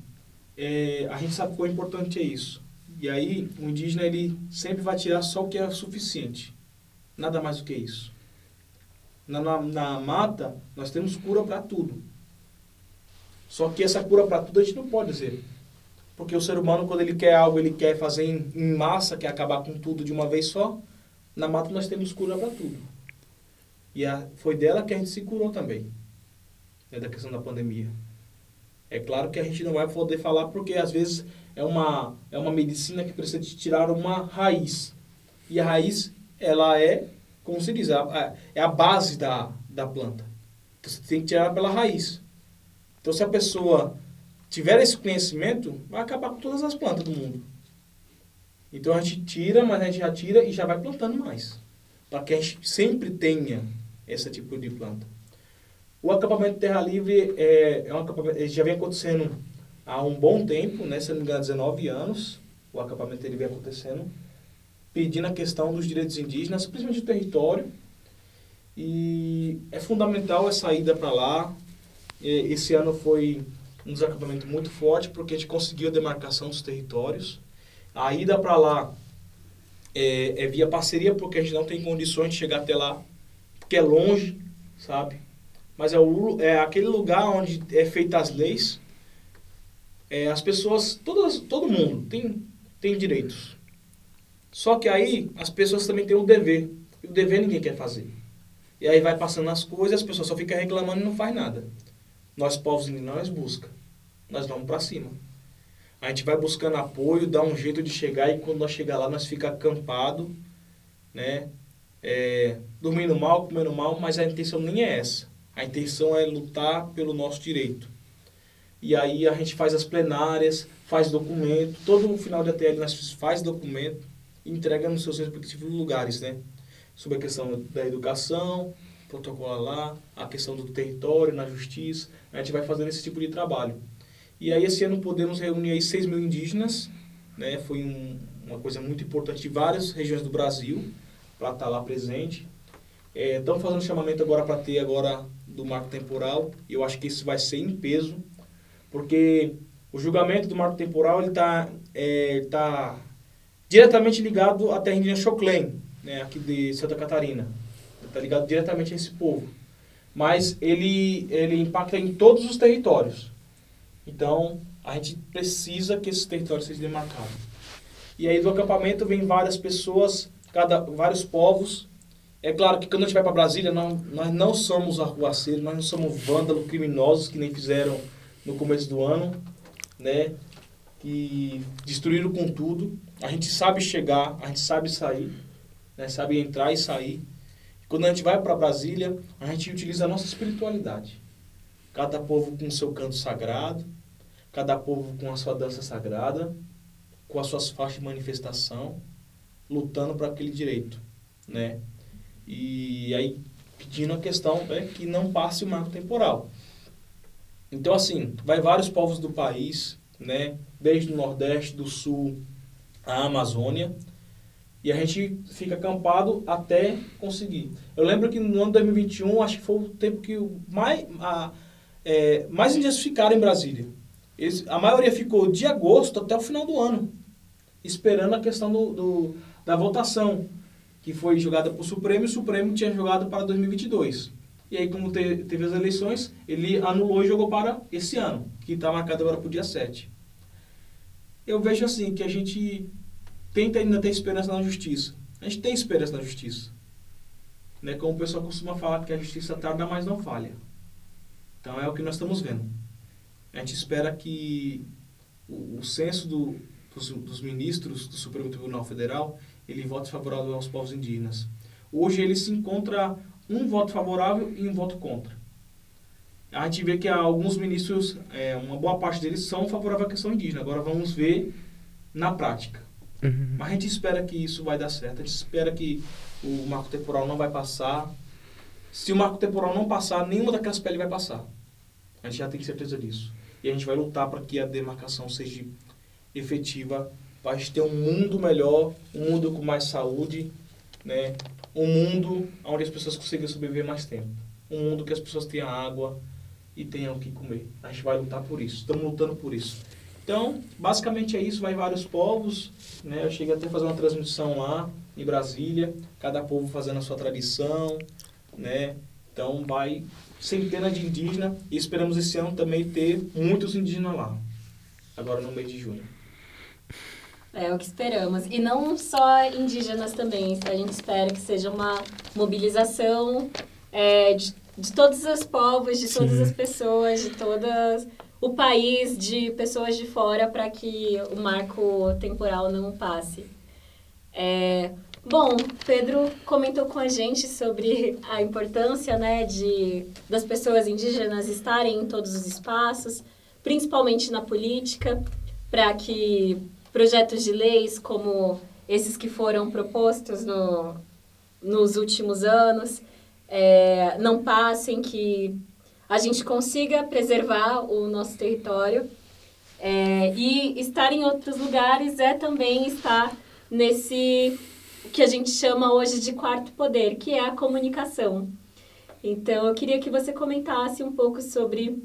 é, a gente sabe quão importante é isso. E aí, o indígena, ele sempre vai tirar só o que é suficiente. Nada mais do que isso. Na, na, na mata, nós temos cura para tudo. Só que essa cura para tudo a gente não pode dizer. Porque o ser humano, quando ele quer algo, ele quer fazer em, massa, quer acabar com tudo de uma vez só. Na mata nós temos cura para tudo. E a, foi dela que a gente se curou também. Né, da questão da pandemia. É claro que a gente não vai poder falar porque às vezes é uma, é uma medicina que precisa de tirar uma raiz. E a raiz, ela é, como se diz, é a base da, da planta. Então você tem que tirar pela raiz. Então se a pessoa tiver esse conhecimento, vai acabar com todas as plantas do mundo. Então a gente tira, mas a gente já tira e já vai plantando mais. Para que a gente sempre tenha esse tipo de planta. O acampamento Terra Livre é, é um acampamento, já vem acontecendo há um bom tempo, né, se não me engano, 19 anos. O acampamento ele vem acontecendo, pedindo a questão dos direitos indígenas, principalmente do território. E é fundamental essa ida para lá. Esse ano foi um desacampamento muito forte, porque a gente conseguiu a demarcação dos territórios. A ida para lá é, é, via parceria, porque a gente não tem condições de chegar até lá, porque é longe, sabe? Mas é, o, é aquele lugar onde é feitas as leis. É, as pessoas, todas, todo mundo tem, tem direitos. Só que aí as pessoas também têm o dever. E o dever ninguém quer fazer. E aí vai passando as coisas, as pessoas só ficam reclamando e não faz nada. Nós, povos indígenas, busca. Nós vamos para cima. A gente vai buscando apoio, dá um jeito de chegar e quando nós chegar lá, nós fica acampado, né? É, dormindo mal, comendo mal, mas a intenção nem é essa. A intenção é lutar pelo nosso direito. E aí a gente faz as plenárias, faz documento, todo o final de ATL nós faz documento e entrega nos seus respectivos lugares, né? Sobre a questão da educação, protocolo lá, a questão do território, na justiça, a gente vai fazendo esse tipo de trabalho. E aí esse ano podemos reunir aí 6 mil indígenas, né? Foi um, uma coisa muito importante de várias regiões do Brasil para estar tá lá presente. Estão é, fazendo chamamento agora para ter agora do marco temporal. E eu acho que isso vai ser em peso, porque o julgamento do marco temporal está é, tá diretamente ligado à terra indígena Choclen, né? Aqui de Santa Catarina. Está ligado diretamente a esse povo. Mas ele, ele impacta em todos os territórios. Então, a gente precisa que esses territórios sejam demarcados. E aí do acampamento vem várias pessoas, cada, vários povos. É claro que quando a gente vai para Brasília, não, nós não somos arruaceiros, nós não somos vândalos, criminosos, que nem fizeram no começo do ano, né? Que destruíram com tudo. A gente sabe chegar, a gente sabe sair, né? sabe entrar e sair. Quando a gente vai para Brasília, a gente utiliza a nossa espiritualidade. Cada povo com seu canto sagrado, cada povo com a sua dança sagrada, com as suas faixas de manifestação, lutando para aquele direito, né? E aí pedindo a questão né, que não passe o marco temporal. Então assim, vai vários povos do país, né? Desde o Nordeste, do Sul, a Amazônia, e a gente fica acampado até conseguir. Eu lembro que no ano 2021, acho que foi o tempo que mais, a, é, mais indígenas ficaram em Brasília. Eles, a maioria ficou de agosto até o final do ano, esperando a questão do, do da votação. que foi jogada para o Supremo e o Supremo tinha jogado para 2022. E aí, como te, teve as eleições, ele anulou e jogou para esse ano, que está marcado agora para o dia 7. Eu vejo assim, que a gente tenta ainda ter esperança na justiça. A gente tem esperança na justiça. Né? Como o pessoal costuma falar que a justiça tarda, mas não falha. Então é o que nós estamos vendo. A gente espera que o, o censo do, dos, dos, ministros do Supremo Tribunal Federal ele vote favorável aos povos indígenas. Hoje ele se encontra um voto favorável e um voto contra. A gente vê que alguns ministros, é, uma boa parte deles são favoráveis à questão indígena. Agora vamos ver na prática. Uhum. Mas a gente espera que isso vai dar certo. A gente espera que o marco temporal não vai passar. Se o marco temporal não passar, nenhuma daquelas peles vai passar. A gente já tem certeza disso. E a gente vai lutar para que a demarcação seja efetiva, para a gente ter um mundo melhor, um mundo com mais saúde, né? um mundo onde as pessoas consigam sobreviver mais tempo. Um mundo que as pessoas tenham água e tenham o que comer. A gente vai lutar por isso. Estamos lutando por isso. Então, basicamente é isso. Vai vários povos. Né? Eu cheguei até a fazer uma transmissão lá em Brasília. Cada povo fazendo a sua tradição. Né? Então, vai centenas de indígenas. E esperamos esse ano também ter muitos indígenas lá. Agora no mês de junho. É o que esperamos. E não só indígenas também. A gente espera que seja uma mobilização é, de, de todos os povos, de todas Sim. as pessoas, de todas o país, de pessoas de fora, para que o marco temporal não passe. É, bom, Pedro comentou com a gente sobre a importância né, de, das pessoas indígenas estarem em todos os espaços, principalmente na política, para que projetos de leis como esses que foram propostos no, nos últimos anos é, não passem, que a gente consiga preservar o nosso território. É, e estar em outros lugares é também estar nesse que a gente chama hoje de quarto poder, que é a comunicação. Então, eu queria que você comentasse um pouco sobre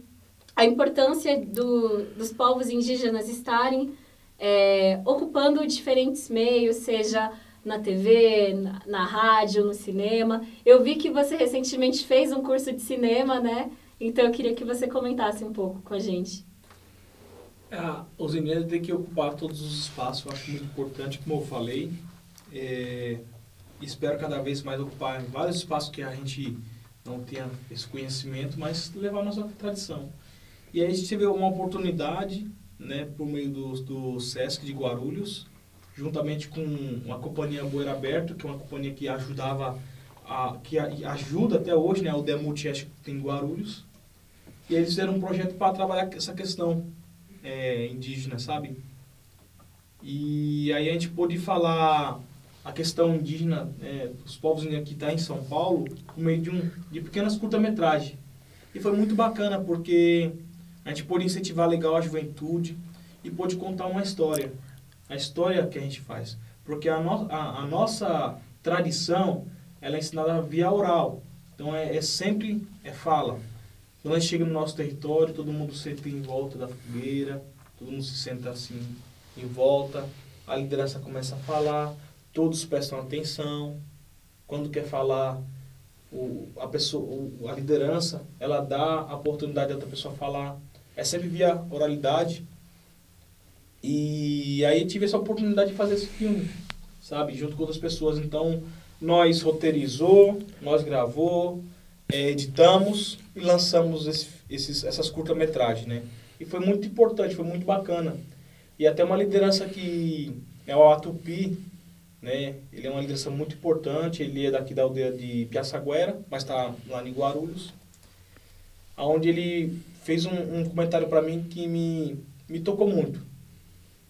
a importância do, dos povos indígenas estarem é, ocupando diferentes meios, seja na TV, na, na, rádio, no cinema. Eu vi que você recentemente fez um curso de cinema, né? Então eu queria que você comentasse um pouco com a gente. Ah, os indígenas têm que ocupar todos os espaços, eu acho muito importante, como eu falei. É, espero cada vez mais ocupar vários espaços que a gente não tenha esse conhecimento, mas levar nossa tradição. E aí a gente teve uma oportunidade né, por meio do, do SESC de Guarulhos, juntamente com uma companhia Boeira Aberto, que é uma companhia que ajudava, a, que ajuda até hoje, né, o Demutiest tem Guarulhos, e eles fizeram um projeto para trabalhar essa questão é, indígena, sabe? E aí a gente pôde falar a questão indígena é, dos povos que estão tá em São Paulo por meio de, um, de pequenas curta-metragens. E foi muito bacana, porque a gente pôde incentivar legal a juventude e pôde contar uma história. A história que a gente faz. Porque a, no, a, a nossa tradição, ela é ensinada via oral. Então, é, é sempre é fala. Quando a gente chega no nosso território, todo mundo senta em volta da fogueira, todo mundo se senta assim em volta, a liderança começa a falar, todos prestam atenção. Quando quer falar, o, a, pessoa, o, a liderança, ela dá a oportunidade da outra pessoa falar é sempre via oralidade. E aí tive essa oportunidade de fazer esse filme, sabe? Junto com outras pessoas. Então, nós roteirizou, nós gravou, é, editamos e lançamos esse, esses, essas curta-metragens, né? E foi muito importante, foi muito bacana. E até uma liderança que é o Atupi, né? Ele é uma liderança muito importante, ele é daqui da aldeia de Piaçaguera, mas está lá em Guarulhos. Onde ele fez um, um comentário para mim que me, me tocou muito.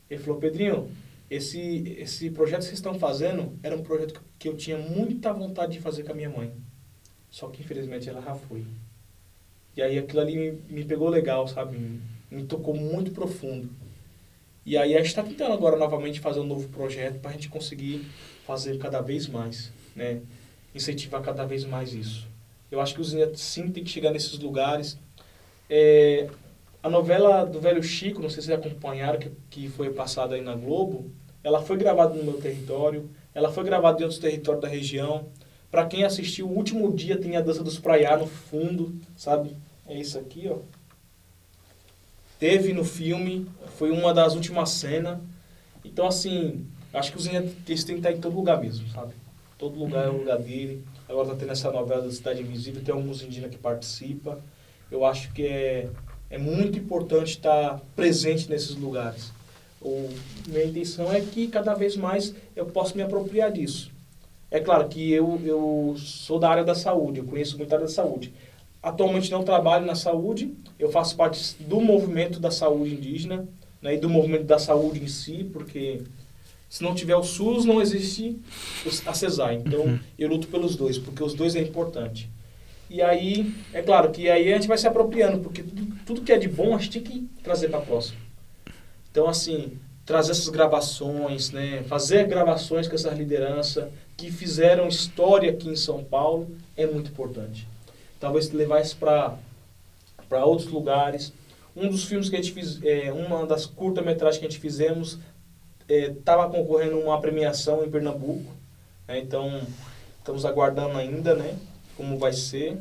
Ele falou, Pedrinho, esse, esse projeto que vocês estão fazendo era um projeto que eu tinha muita vontade de fazer com a minha mãe. Só que infelizmente ela já foi. E aí aquilo ali me, me pegou legal, sabe? Me, me tocou muito profundo. E aí a gente está tentando agora novamente fazer um novo projeto para a gente conseguir fazer cada vez mais, né? Incentivar cada vez mais isso. Eu acho que os sim tem que chegar nesses lugares, é, a novela do Velho Chico, não sei se vocês acompanharam, que, que foi passada aí na Globo, ela foi gravada no meu território, Ela foi gravada em outros territórios da região. Para quem assistiu, o último dia tem a dança dos praiá no fundo, sabe? É isso aqui, ó. Teve no filme, foi uma das últimas cenas. Então, assim, acho que indígenas eles têm que estar em todo lugar mesmo, sabe? Todo lugar é o lugar dele. Agora tá tendo essa novela da Cidade Invisível, tem alguns indígenas que participam. Eu acho que é, é muito importante estar presente nesses lugares. O, minha intenção é que cada vez mais eu possa me apropriar disso. É claro que eu, eu sou da área da saúde, eu conheço muito a área da saúde. Atualmente não trabalho na saúde, eu faço parte do movimento da saúde indígena né, e do movimento da saúde em si, porque se não tiver o SUS, não existe a CESAR. Então, uhum. eu luto pelos dois, porque os dois é importante. E aí, é claro que aí a gente vai se apropriando, porque tudo, tudo que é de bom a gente tem que trazer para próximo. Então, assim, trazer essas gravações, né, fazer gravações com essas lideranças que fizeram história aqui em São Paulo é muito importante. Talvez levar isso para outros lugares. Um dos filmes que a gente fez, é, uma das curta-metragens que a gente fizemos, estava é, concorrendo a uma premiação em Pernambuco. Né, então, estamos aguardando ainda, né, como vai ser.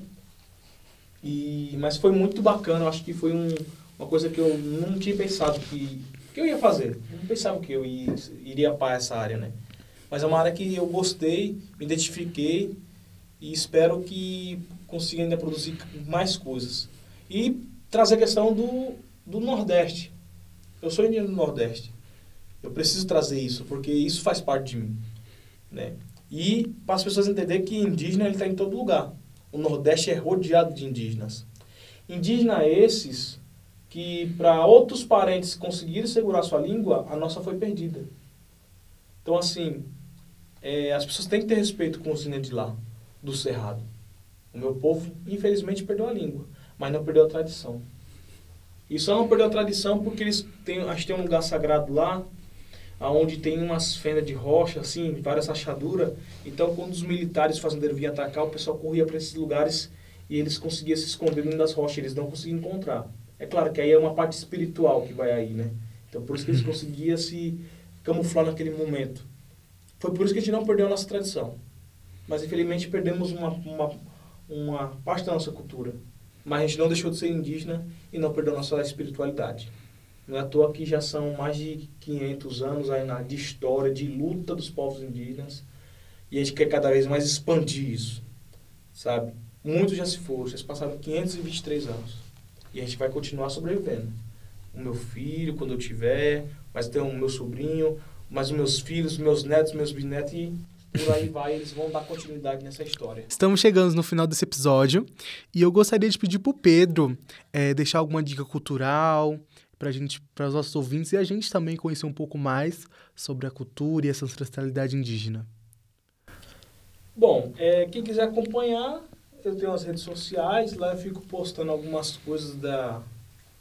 E, mas foi muito bacana, acho que foi um, uma coisa que eu não tinha pensado que que eu ia fazer. Não pensava que eu ia, iria para essa área, né? Mas é uma área que eu gostei, me identifiquei e espero que consiga ainda produzir mais coisas. E trazer a questão do, do Nordeste. Eu sou indígena do Nordeste. Eu preciso trazer isso, porque isso faz parte de mim. Né? E para as pessoas entenderem que indígena está em todo lugar. O Nordeste é rodeado de indígenas. Indígena esses que para outros parentes conseguirem segurar sua língua, a nossa foi perdida. Então, assim, é, as pessoas têm que ter respeito com os índios de lá, do Cerrado. O meu povo, infelizmente, perdeu a língua, mas não perdeu a tradição. E só não perdeu a tradição porque eles têm, acho que tem um lugar sagrado lá, aonde tem umas fendas de rocha, assim, várias rachaduras. Então, quando os militares fazendeiros vinham atacar, o pessoal corria para esses lugares e eles conseguiam se esconder dentro das rochas, eles não conseguiam encontrar. É claro que aí é uma parte espiritual que vai aí, né? Então, por isso que eles uhum. conseguiam se camuflar naquele momento. Foi por isso que a gente não perdeu a nossa tradição. Mas, infelizmente, perdemos uma, uma, uma parte da nossa cultura. Mas a gente não deixou de ser indígena e não perdeu nossa espiritualidade. Não é à toa que já são mais de 500 anos aí na, de história, de luta dos povos indígenas. E a gente quer cada vez mais expandir isso, sabe? Muitos já se foram, já se passaram 523 anos. E a gente vai continuar sobrevivendo. O meu filho, quando eu tiver, mas tem o meu sobrinho, mas os meus filhos, meus netos, meus bisnetos e por aí vai, eles vão dar continuidade nessa história. Estamos chegando no final desse episódio e eu gostaria de pedir para o Pedro é, deixar alguma dica cultural para gente, para os nossos ouvintes e a gente também conhecer um pouco mais sobre a cultura e essa ancestralidade indígena. Bom, é, quem quiser acompanhar, eu tenho as redes sociais, lá eu fico postando algumas coisas da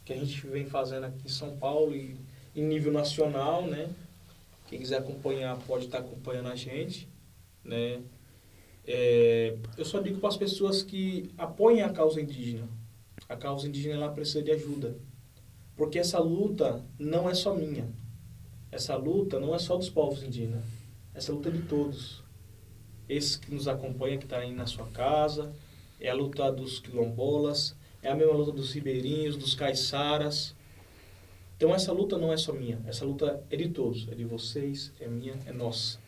que a gente vem fazendo aqui em São Paulo e em nível nacional, né? Quem quiser acompanhar pode estar acompanhando a gente, né? É, eu só digo para as pessoas que apoiem a causa indígena. A causa indígena ela precisa de ajuda. Porque essa luta não é só minha. Essa luta não é só dos povos indígenas. Essa luta é de todos. Esse que nos acompanha, que está aí na sua casa, é a luta dos quilombolas, é a mesma luta dos ribeirinhos, dos caiçaras. Então essa luta não é só minha, essa luta é de todos, é de vocês, é minha, é nossa.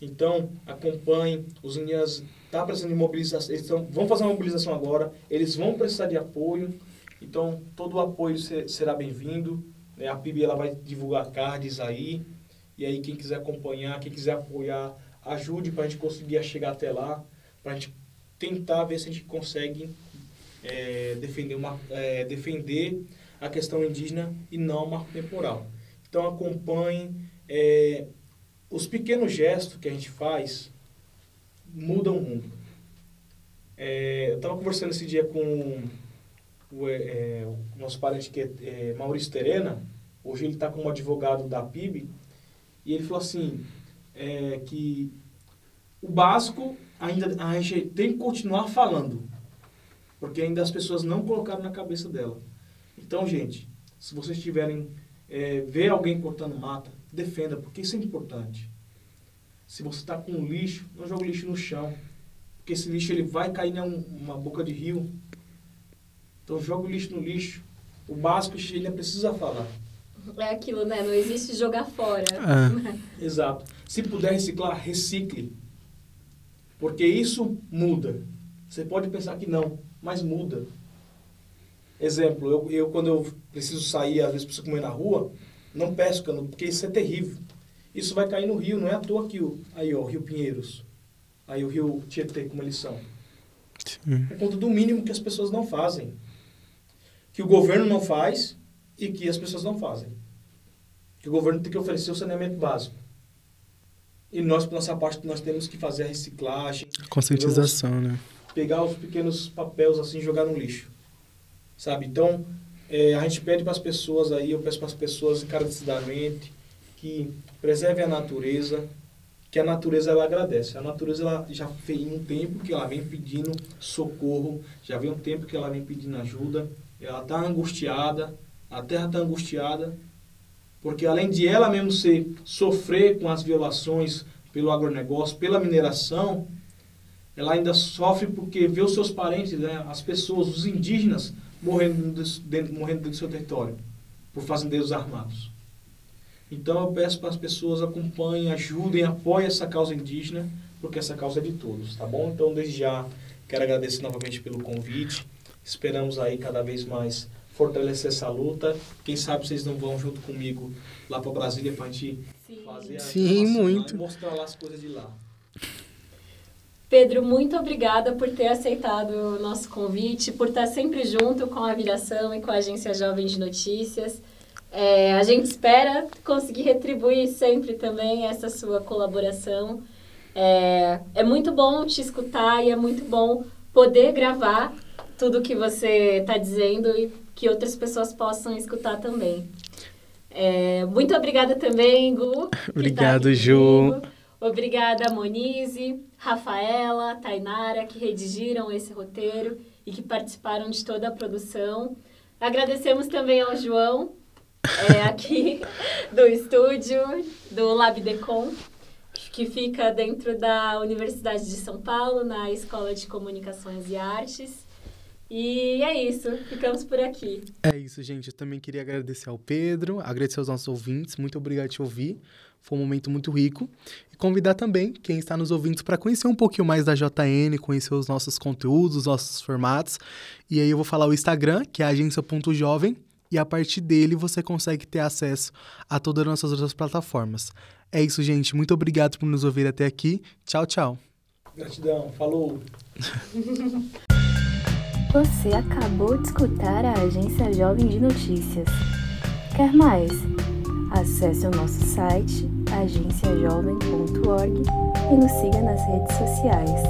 Então, acompanhem, os indígenas tá precisando de mobilização, eles tão, vão fazer uma mobilização agora, eles vão precisar de apoio, então todo o apoio será bem-vindo. Né? A PIB ela vai divulgar cards aí, e aí quem quiser acompanhar, quem quiser apoiar, ajude para a gente conseguir chegar até lá, para a gente tentar ver se a gente consegue é, defender, uma, é, defender a questão indígena e não o marco temporal. Então acompanhe é, os pequenos gestos que a gente faz mudam o mundo. É, eu estava conversando esse dia com o, é, o nosso parente que é, é Maurício Terena, hoje ele está como advogado da PIB, e ele falou assim, é, que o básico ainda a gente tem que continuar falando, porque ainda as pessoas não colocaram na cabeça dela. Então, gente, se vocês tiverem é, ver alguém cortando mata, defenda, porque isso é importante. se você está com lixo, não joga o lixo no chão. Porque esse lixo ele vai cair em um- uma boca de rio. Então joga o lixo no lixo. O básico ele precisa falar. É aquilo, né? Não existe jogar fora. Ah, [LAUGHS] Exato. Se puder reciclar, recicle. Porque isso muda. Você pode pensar que não, mas muda. Exemplo, eu, eu quando eu preciso sair, às vezes preciso comer na rua, não canudo, porque isso é terrível. Isso vai cair no rio, não é à toa que o, aí ó, o Rio Pinheiros, aí o Rio Tietê, como eles são. sim. Por conta do mínimo que as pessoas não fazem. Que o governo não faz e que as pessoas não fazem. Que o governo tem que oferecer o saneamento básico. E nós, por nossa parte, nós temos que fazer a reciclagem, Conscientização, né? pegar os pequenos papéis assim e jogar no lixo. Sabe? Então, eh, a gente pede para as pessoas aí, eu peço para as pessoas encarecidamente que preservem a natureza, que a natureza ela agradece. A natureza ela já tem um tempo que ela vem pedindo socorro, já vem um tempo que ela vem pedindo ajuda, ela está angustiada, a terra está angustiada, porque além de ela mesmo ser sofrer com as violações pelo agronegócio, pela mineração, ela ainda sofre porque vê os seus parentes, né, as pessoas, os indígenas, morrendo dentro, dentro- morrendo dentro do seu território, por fazendeiros armados. Então eu peço para as pessoas acompanhem, ajudem, apoiem essa causa indígena, porque essa causa é de todos, tá bom? Então desde já quero agradecer novamente pelo convite. Esperamos aí cada vez mais fortalecer essa luta. Quem sabe vocês não vão junto comigo lá para Brasília para a gente Sim. fazer a Sim, muito. e mostrar lá as coisas de lá. Pedro, muito obrigada por ter aceitado o nosso convite, por estar sempre junto com a Viração e com a Agência Jovem de Notícias. É, a gente espera conseguir retribuir sempre também essa sua colaboração. É, é muito bom te escutar e é muito bom poder gravar tudo que você está dizendo e que outras pessoas possam escutar também. É, muito obrigada também, Gu. tá Obrigado, aqui Ju. comigo. Obrigada, Monize, Rafaela, Tainara, que redigiram esse roteiro e que participaram de toda a produção. Agradecemos também ao João, é, aqui [LAUGHS] do estúdio, do Labdecom, que fica dentro da Universidade de São Paulo, na Escola de Comunicações e Artes. E é isso, ficamos por aqui. É isso, gente. Eu também queria agradecer ao Pedro, agradecer aos nossos ouvintes. Muito obrigado por te ouvir. Foi um momento muito rico. E convidar também quem está nos ouvindo para conhecer um pouquinho mais da JN, conhecer os nossos conteúdos, os nossos formatos. E aí eu vou falar o Instagram, que é agência.jovem. E a partir dele você consegue ter acesso a todas as nossas outras plataformas. É isso, gente. Muito obrigado por nos ouvir até aqui. Tchau, tchau. Gratidão, falou! [LAUGHS] Você acabou de escutar a Agência Jovem de Notícias. Quer mais? Acesse o nosso site agenciajovem.org e nos siga nas redes sociais.